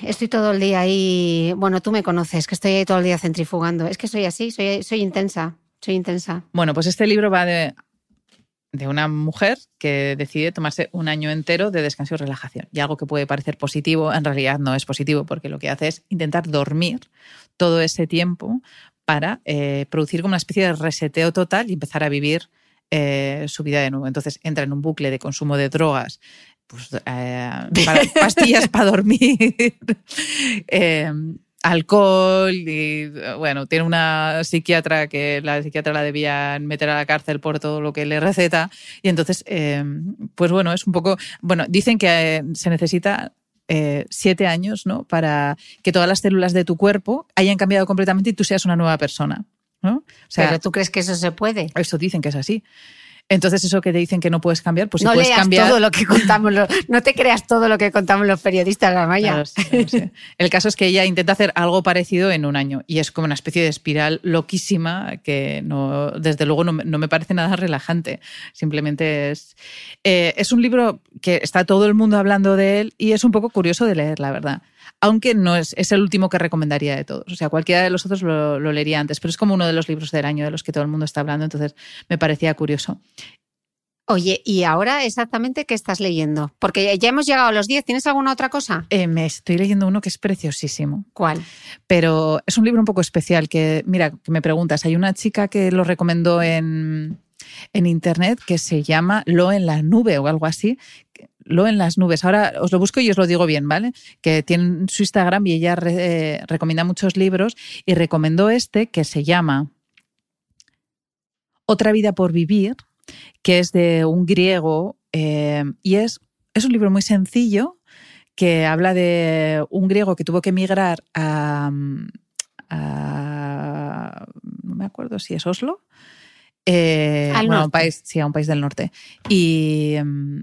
Estoy todo el día ahí. Bueno, tú me conoces, que estoy ahí todo el día centrifugando. Es que soy así, soy, soy intensa. Soy intensa. Bueno, pues este libro va de, de una mujer que decide tomarse un año entero de descanso y relajación. Y algo que puede parecer positivo, en realidad no es positivo, porque lo que hace es intentar dormir todo ese tiempo para eh, producir como una especie de reseteo total y empezar a vivir eh, su vida de nuevo. Entonces entra en un bucle de consumo de drogas, pues, eh, para- pastillas para dormir, eh, alcohol y bueno, tiene una psiquiatra que la psiquiatra la debían meter a la cárcel por todo lo que le receta y entonces eh, pues bueno, es un poco, bueno, dicen que eh, se necesita eh, siete años ¿no? para que todas las células de tu cuerpo hayan cambiado completamente y tú seas una nueva persona. ¿No? O sea, pero tú crees que eso se puede. eso dicen que es así. Entonces, eso que te dicen que no puedes cambiar, pues si no puedes leas cambiar. todo lo que contamos, los- no te creas todo lo que contamos los periodistas, la Maya. Claro, sí. El caso es que ella intenta hacer algo parecido en un año y es como una especie de espiral loquísima que no, desde luego no, me- no me parece nada relajante. Simplemente es. eh, es un libro que está todo el mundo hablando de él y es un poco curioso de leer, la verdad. Aunque no es, es el último que recomendaría de todos. O sea, cualquiera de los otros lo, lo leería antes, pero es como uno de los libros del año de los que todo el mundo está hablando, entonces me parecía curioso. Oye, ¿y ahora exactamente qué estás leyendo? Porque ya hemos llegado a los 10. ¿Tienes alguna otra cosa? Eh, me estoy leyendo uno que es preciosísimo. ¿Cuál? pero es un libro un poco especial que, mira, que me preguntas, hay una chica que lo recomendó en, en internet que se llama Lo en la nube o algo así. Lo en las nubes. Ahora os lo busco y os lo digo bien, ¿vale? Que tiene su Instagram y ella re- eh, recomienda muchos libros y recomendó este que se llama Otra vida por vivir, que es de un griego eh, y es, es un libro muy sencillo que habla de un griego que tuvo que emigrar a, a- no me acuerdo si es Oslo, eh, bueno, a un país, sí, a un país del norte. Y, mm,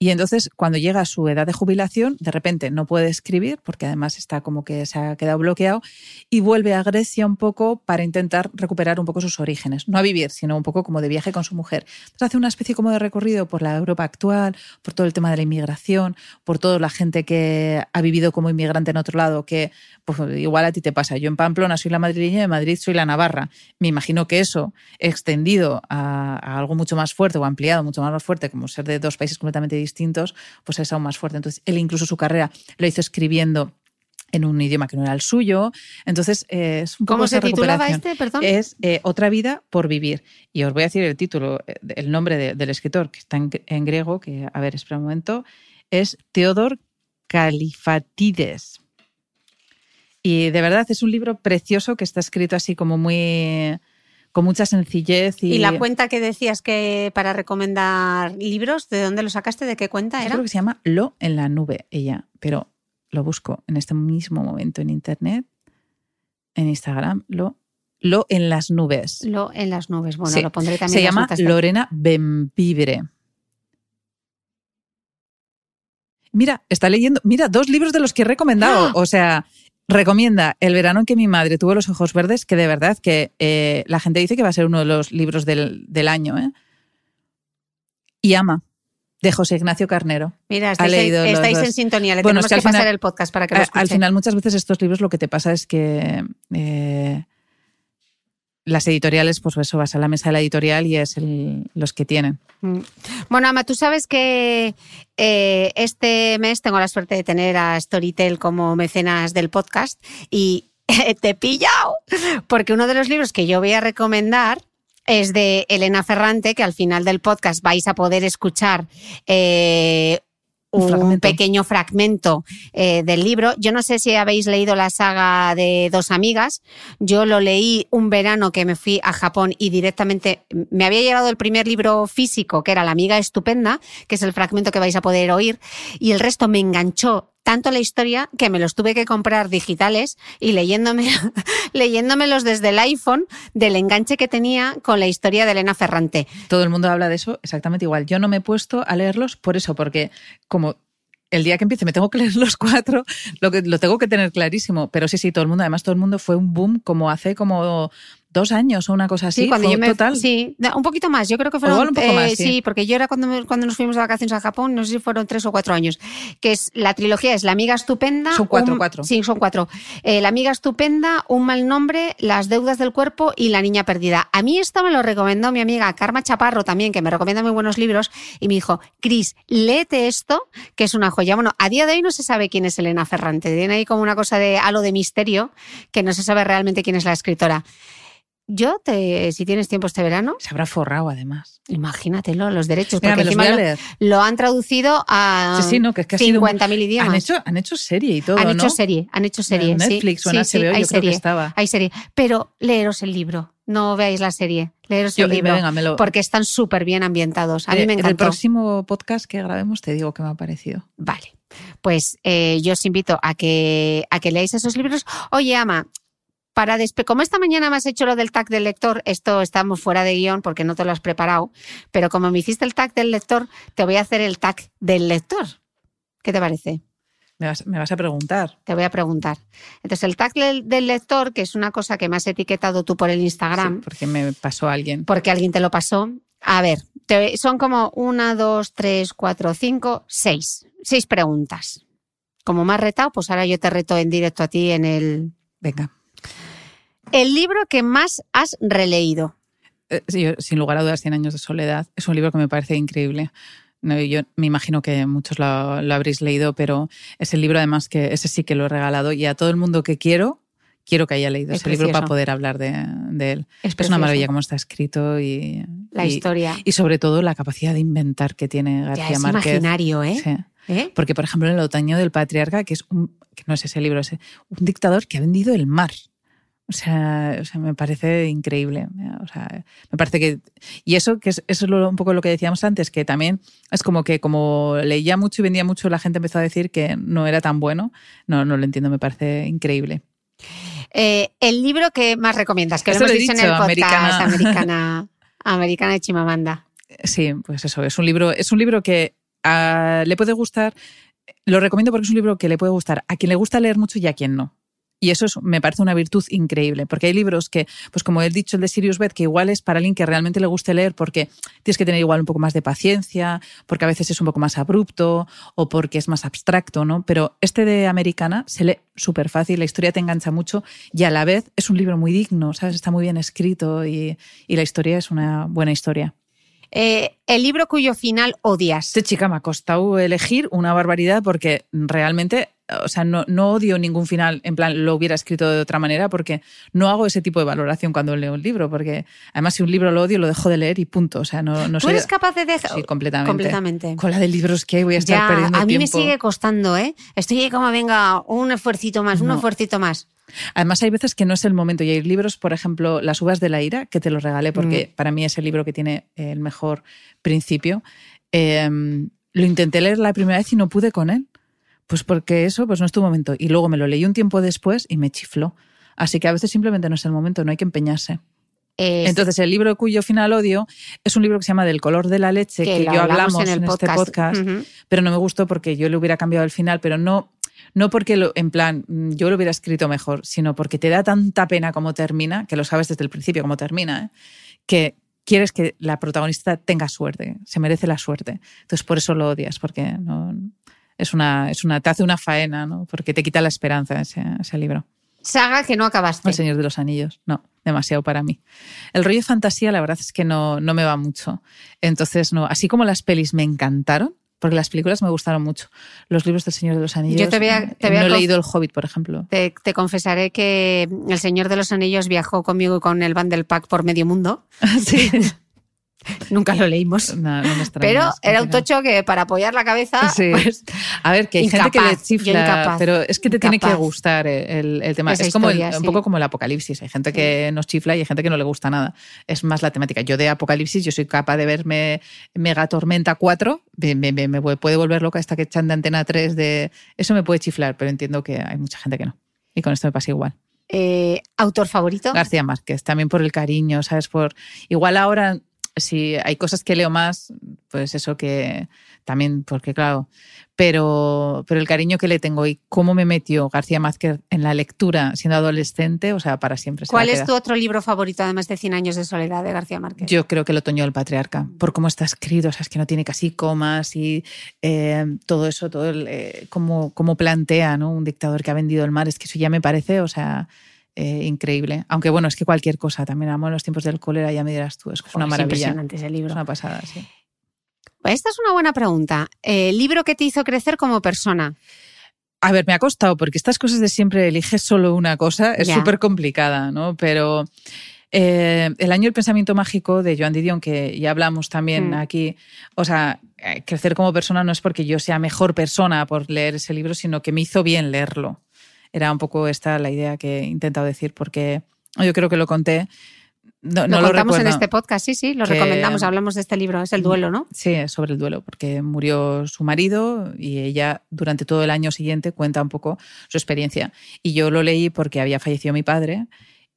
y entonces, cuando llega a su edad de jubilación, de repente no puede escribir, porque además está como que se ha quedado bloqueado, y vuelve a Grecia un poco para intentar recuperar un poco sus orígenes. No a vivir, sino un poco como de viaje con su mujer. Entonces hace una especie como de recorrido por la Europa actual, por todo el tema de la inmigración, por toda la gente que ha vivido como inmigrante en otro lado, que pues, igual a ti te pasa. Yo en Pamplona soy la madrileña y en Madrid soy la navarra. Me imagino que eso, extendido a, a algo mucho más fuerte o ampliado mucho más fuerte, como ser de dos países completamente distintos, pues es aún más fuerte. Entonces, él incluso su carrera lo hizo escribiendo en un idioma que no era el suyo. Entonces, eh, es un poco ¿Cómo se titulaba este? Perdón. Es eh, Otra vida por vivir. Y os voy a decir el título, eh, el nombre de- del escritor, que está en, en griego, que, a ver, espera un momento, es Teodor Califatides. Y de verdad es un libro precioso que está escrito así como muy con mucha sencillez y, ¿Y la cuenta que decías que para recomendar libros, ¿de dónde lo sacaste? ¿De qué cuenta yo era? creo que se llama Lo en la nube ella, pero lo busco en este mismo momento en internet, en Instagram, lo lo en las nubes. Lo en las nubes. Bueno, Sí. lo pondré también Se llama Lorena Benvibre. Mira, está leyendo, mira, dos libros de los que he recomendado. ¡Ah! O sea, recomienda El verano en que mi madre tuvo los ojos verdes, que de verdad que eh, la gente dice que va a ser uno de los libros del, del año. ¿eh? Y Ama, de José Ignacio Carnero. Mira, estáis, en, leído los estáis en sintonía. Le Bueno, tenemos es que pasar final- el podcast para que lo escuche. Al final, muchas veces estos libros lo que te pasa es que eh, las editoriales, pues eso, vas a la mesa de la editorial y es el- los que tienen. Mm. Bueno, Ama, tú sabes que eh, este mes tengo la suerte de tener a Storytel como mecenas del podcast y te he pillado, porque uno de los libros que yo voy a recomendar es de Elena Ferrante, que al final del podcast vais a poder escuchar eh, Un pequeño fragmento eh, del libro. Yo no sé si habéis leído la saga de Dos Amigas. Yo lo leí un verano que me fui a Japón y directamente me había llegado el primer libro físico, que era La amiga estupenda, que es el fragmento que vais a poder oír, y el resto me enganchó tanto la historia que me los tuve que comprar digitales y leyéndome, leyéndomelos desde el iPhone del enganche que tenía con la historia de Elena Ferrante. Todo el mundo habla de eso exactamente igual. Yo no me he puesto a leerlos por eso, porque como el día que empiece me tengo que leer los cuatro, lo, que, lo tengo que tener clarísimo. Pero sí, sí, todo el mundo, además todo el mundo fue un boom como hace como dos años o una cosa así. Sí, cuando fue yo me, total. sí, un poquito más. Yo creo que fueron. Igual un poco más, eh, sí. porque yo era cuando, me- cuando nos fuimos de vacaciones a Japón, no sé si fueron tres o cuatro años. Que es la trilogía es La amiga estupenda. Son cuatro, un- cuatro. Sí, son cuatro. Eh, la amiga estupenda, Un mal nombre, Las deudas del cuerpo y La niña perdida. A mí esto me lo recomendó mi amiga Karma Chaparro también, que me recomienda muy buenos libros, y me dijo, Cris, léete esto, que es una joya. Bueno, a día de hoy no se sabe quién es Elena Ferrante. Tiene ahí como una cosa de halo de misterio, que no se sabe realmente quién es la escritora. Yo, te, si tienes tiempo este verano, Se habrá forrado además. imagínatelo, los derechos, Mira, porque me encima lo, han traducido a Sí, sí, no, que es que ha sido muy- 50.000 idiomas. Han hecho, han hecho serie y todo, Han ¿no? hecho serie, han hecho serie. En sí. Netflix o en HBO, hay yo creo que serie, estaba. Hay serie. Pero leeros el libro, no veáis la serie, leeros Yo- el libro, venga, me lo- porque están súper bien ambientados. A mí Eh, me En el encantó. próximo podcast que grabemos te digo qué me ha parecido. Vale. Pues eh, yo os invito a que, a que leáis esos libros. Oye, Ama, para despe como esta mañana me has hecho lo del tag del lector, esto estamos fuera de guion porque no te lo has preparado, pero como me hiciste el tag del lector, te voy a hacer el tag del lector. ¿Qué te parece? Me vas, me vas a preguntar. Te voy a preguntar. Entonces, el tag del, del lector, que es una cosa que me has etiquetado tú por el Instagram, Sí, porque me pasó alguien. porque alguien te lo pasó. A ver, te- son como una, dos, tres, cuatro, cinco, seis. Seis preguntas. Como me has retado, pues ahora yo te reto en directo a ti en el... Venga. El libro que más has releído. Eh, sin lugar a dudas, 100 años de soledad. Es un libro que me parece increíble. No, yo me imagino que muchos lo, lo habréis leído, pero es el libro además que ese sí que lo he regalado y a todo el mundo que quiero, quiero que haya leído Es ese libro para poder hablar de, de él. Es Es una maravilla cómo está escrito y, La y- historia. y sobre todo la capacidad de inventar que tiene Ya García es Márquez. imaginario, ¿eh? Sí. ¿Eh? Porque, por ejemplo, en el otoño del patriarca, que es un, que no es ese libro, es un dictador que ha vendido el mar. O sea, o sea, me parece increíble. O sea, me parece que. Y eso, que es, eso es lo- un poco lo que decíamos antes, que también es como que como leía mucho y vendía mucho, la gente empezó a decir que no era tan bueno. No, no lo entiendo, me parece increíble. Eh, el libro que más recomiendas, que lo hemos lo he dicho en dicho, el podcast, americana. americana, americana de Chimamanda. Sí, pues eso, es un libro, es un libro que ah, le puede gustar, lo recomiendo porque es un libro que le puede gustar a quien le gusta leer mucho y a quien no. Y eso es- me parece una virtud increíble, porque hay libros que, pues como he dicho, el de Sirius Beth, que igual es para alguien que realmente le guste leer porque tienes que tener igual un poco más de paciencia, porque a veces es un poco más abrupto o porque es más abstracto, ¿no? Pero este de Americana se lee súper fácil, la historia te engancha mucho y a la vez es un libro muy digno, ¿sabes? Está muy bien escrito y, y la historia es una buena historia. Eh, el libro cuyo final odias. Este chica me ha costado elegir una barbaridad porque realmente, o sea, no, no odio ningún final, en plan, lo hubiera escrito de otra manera porque no hago ese tipo de valoración cuando leo un libro, porque además si un libro lo odio lo dejo de leer y punto, o sea, no, no ¿Tú soy... eres capaz de dejar? Sí, completamente. Completamente. Con la de libros que hay voy a estar Ya, perdiendo a mí me tiempo. sigue costando, ¿eh? Estoy ahí como, venga, un esfuercito más, un esfuercito más. Además, hay veces que no es el momento. Y hay libros, por ejemplo, Las uvas de la ira, que te lo regalé porque para mí es el libro que tiene el mejor principio. Eh, lo intenté leer la primera vez y no pude con él. Pues porque eso pues no es tu momento. Y luego me lo leí un tiempo después y me chifló. Así que a veces simplemente no es el momento, no hay que empeñarse. Es- Entonces, el libro cuyo final odio es un libro que se llama Del color de la leche, que, yo hablamos en, el este podcast, pero no me gustó porque yo le hubiera cambiado el final, pero no, no porque lo, en plan mm, yo lo hubiera escrito mejor, sino porque te da tanta pena cómo termina, que lo sabes desde el principio cómo termina, ¿eh? que quieres que la protagonista tenga suerte, se merece la suerte. Entonces por eso lo odias, porque no, es una, es una, te hace una faena, ¿no? porque te quita la esperanza ese, ese libro. Saga que no acabaste. El Señor de los Anillos, no, demasiado para mí. El rollo de fantasía, la verdad es que no, no me va mucho. Entonces, no, así como las pelis me encantaron, porque las películas me gustaron mucho. Los libros del Señor de los Anillos. Yo te voy a- eh, te voy a no he leído El Hobbit, por ejemplo. Te, te confesaré que El Señor de los Anillos viajó conmigo y con el Van del Pack por medio mundo. sí. Nunca lo leímos. No, no Pero era un tocho que para apoyar la cabeza, Sí. pues, A ver, que hay gente que le chifla, incapaz, pero es que te tiene que gustar eh, el, el tema. Esa es como el- un poco como el apocalipsis. Hay gente que nos chifla y hay gente que no le gusta nada. Es más la temática. Yo de apocalipsis, yo soy capaz de verme Mega Tormenta 4, me, me- me- me puede volver loca esta que echan de antena 3 de... Eso me puede chiflar, pero entiendo que hay mucha gente que no. Y con esto me pasa igual. eh, autor favorito. García Márquez, también por el cariño, ¿sabes? Por igual ahora si hay cosas que leo más, pues eso que también porque claro, pero pero el cariño que le tengo y cómo me metió García Márquez en la lectura siendo adolescente, o sea, para siempre se ¿Cuál es tu otro libro favorito, además de Cien años de soledad de García Márquez? Yo creo que el otoño del patriarca, por cómo está escrito, o sea, es que no tiene casi comas y eh, todo eso, todo el, eh, cómo, cómo plantea ¿no? un dictador que ha vendido el mar, es que eso ya me parece, o sea, eh, increíble. Aunque bueno, es que cualquier cosa, también amo en los tiempos del cólera, ya me dirás tú, es que es una maravilla. impresionante ese libro. Es una pasada, sí. Esta es una buena pregunta. Eh, ¿Libro que te hizo crecer como persona? A ver, me ha costado, porque estas cosas de siempre eliges solo una cosa es súper complicada, ¿no? Pero eh, el año del pensamiento mágico de Joan Didion, que ya hablamos también Mm. aquí, o sea, eh, crecer como persona no es porque yo sea mejor persona por leer ese libro, sino que me hizo bien leerlo. Era un poco esta la idea que he intentado decir, porque yo creo que lo conté. No, Lo no lo contamos en este podcast, sí, sí, lo Que- recomendamos, hablamos de este libro, es el duelo, ¿no? Sí, es sobre el duelo, porque murió su marido y ella durante todo el año siguiente cuenta un poco su experiencia. Y yo lo leí porque había fallecido mi padre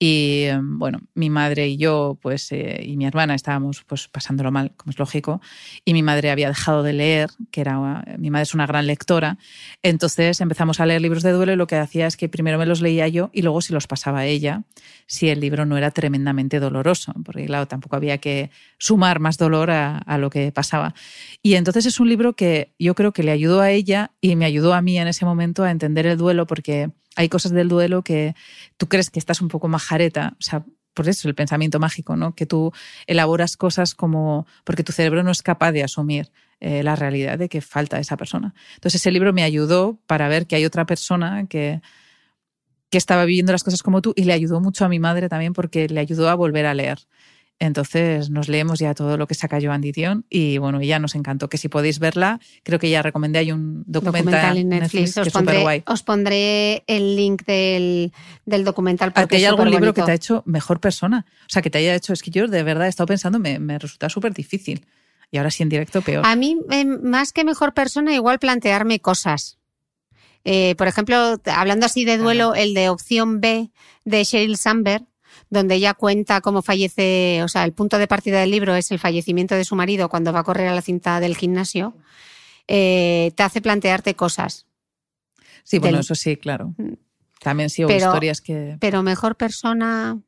y eh, bueno, mi madre y yo pues eh, y mi hermana estábamos pues pasándolo mal, como es lógico, y mi madre había dejado de leer, que era mi madre es una gran lectora, entonces empezamos a leer libros de duelo y lo que hacía es que primero me los leía yo y luego se los pasaba a ella si el libro no era tremendamente doloroso, porque claro, tampoco había que sumar más dolor a, a lo que pasaba. Y entonces es un libro que yo creo que le ayudó a ella y me ayudó a mí en ese momento a entender el duelo, porque hay cosas del duelo que tú crees que estás un poco más jareta, o sea, por eso el pensamiento mágico, ¿no? Que tú elaboras cosas como porque tu cerebro no es capaz de asumir eh, la realidad de que falta esa persona. Entonces ese libro me ayudó para ver que hay otra persona que, que estaba viviendo las cosas como tú y le ayudó mucho a mi madre también porque le ayudó a volver a leer. Entonces nos leemos ya todo lo que saca Joan Didion y bueno, ella nos encantó. Que si podéis verla, creo que ya recomendé, hay un documental, Documental en Netflix. que Os pondré, superguay. os pondré el link del, del documental ¿A porque hay algún libro que te ha hecho mejor persona? O sea, que te haya hecho, es que yo de verdad he estado pensando, me, me resulta súper difícil. Y ahora sí en directo peor. A mí, eh, más que mejor persona, igual plantearme cosas. Eh, por ejemplo, hablando así de duelo, el de opción B de Sheryl Sandberg, donde ella cuenta cómo fallece, o sea, el punto de partida del libro es el fallecimiento de su marido cuando va a correr a la cinta del gimnasio, eh, te hace plantearte cosas. sí, bueno, del- eso sí, claro. Mm. También sí, o Pero- historias que... Pero mejor persona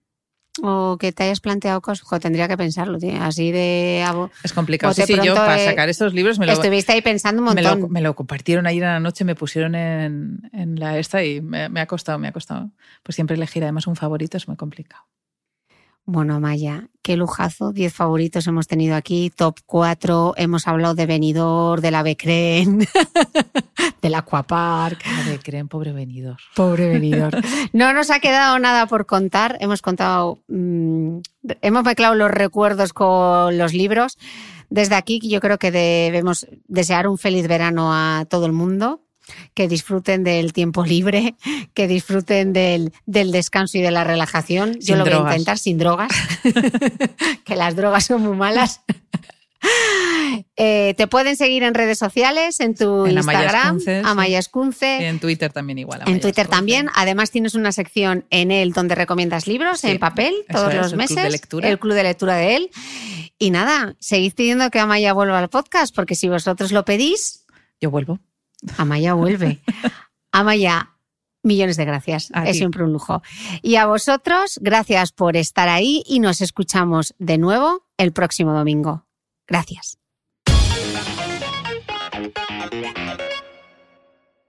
o que te hayas planteado cosas, tendría que pensarlo, tío, así de... Es complicado. Sí, sí, yo para eh, sacar estos libros me lo, Estuviste ahí pensando un me lo, montón. me lo compartieron ayer en la noche, me pusieron en, en la esta y me, me ha costado, me ha costado. Pues siempre elegir además un favorito es muy complicado. Bueno, Maya, qué lujazo. Diez favoritos hemos tenido aquí, top 4. Hemos hablado de Benidorm, de la Becren, del Aquapark. A ver, creen, pobre venidor. Pobre Benidorm. No nos ha quedado nada por contar. Hemos contado, mm, hemos mezclado los recuerdos con los libros. Desde aquí yo creo que debemos desear un feliz verano a todo el mundo. Que disfruten del tiempo libre, que disfruten del, del descanso y de la relajación. Yo lo voy a intentar sin drogas, que las drogas son muy malas. Eh, te pueden seguir en redes sociales, en tu En Instagram, Escunce, sí. En Twitter también igual. en Twitter también. Además tienes una sección en él donde recomiendas libros Sí, en papel todos es, los el club meses. de lectura. El club de lectura de él. Y nada, seguid pidiendo que Amaya vuelva al podcast, porque si vosotros lo pedís, Yo vuelvo. Amaya vuelve. Amaya, millones de gracias. A es ti. siempre un lujo. Y a vosotros, gracias por estar ahí y nos escuchamos de nuevo el próximo domingo. Gracias.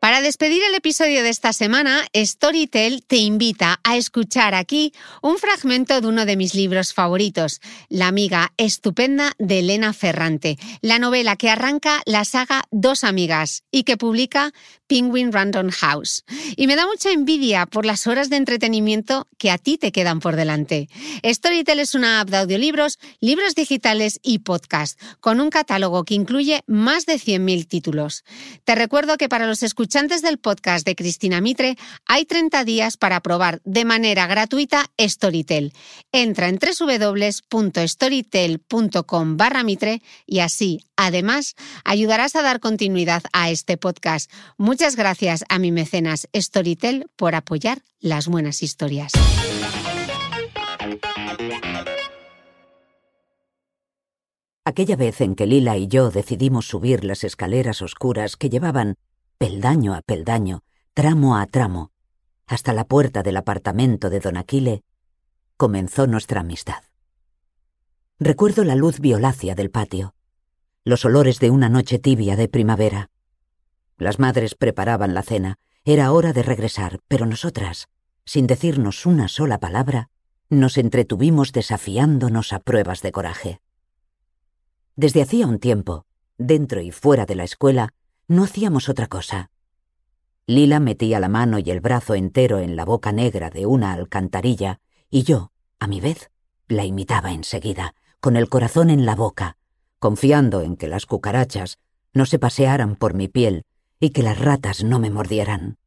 Para despedir el episodio de esta semana, Storytel te invita a escuchar aquí un fragmento de uno de mis libros favoritos, La amiga estupenda de Elena Ferrante, la novela que arranca la saga Dos amigas y que publica Penguin Random House. Y me da mucha envidia por las horas de entretenimiento que a ti te quedan por delante. Storytel es una app de audiolibros, libros digitales y podcast, con un catálogo que incluye más de 100.000 títulos. Te recuerdo que para los escuchantes del podcast de Cristina Mitre hay 30 días para probar de manera gratuita Storytel. Entra en www.storytel.com barra Mitre y así, además, ayudarás a dar continuidad a este podcast. Muchas gracias a mi mecenas Storytel por apoyar las buenas historias. Aquella vez en que Lila y yo decidimos subir las escaleras oscuras que llevaban, peldaño a peldaño, tramo a tramo, hasta la puerta del apartamento de Don Aquile, comenzó nuestra amistad. Recuerdo la luz violácea del patio, los olores de una noche tibia de primavera. Las madres preparaban la cena, era hora de regresar, pero nosotras, sin decirnos una sola palabra, nos entretuvimos desafiándonos a pruebas de coraje. Desde hacía un tiempo, dentro y fuera de la escuela, no hacíamos otra cosa. Lila metía la mano y el brazo entero en la boca negra de una alcantarilla, y yo, a mi vez, la imitaba enseguida, con el corazón en la boca, confiando en que las cucarachas no se pasearan por mi piel y que las ratas no me mordieran.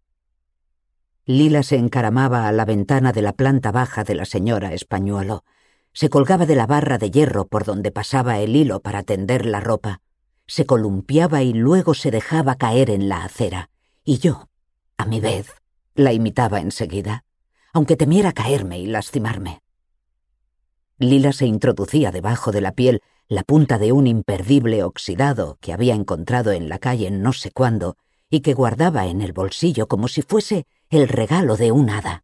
Lila se encaramaba a la ventana de la planta baja de la señora Españuelo, se colgaba de la barra de hierro por donde pasaba el hilo para tender la ropa, se columpiaba y luego se dejaba caer en la acera, y yo, a mi vez, la imitaba enseguida, aunque temiera caerme y lastimarme. Lila se introducía debajo de la piel la punta de un imperdible oxidado que había encontrado en la calle no sé cuándo y que guardaba en el bolsillo como si fuese el regalo de un hada.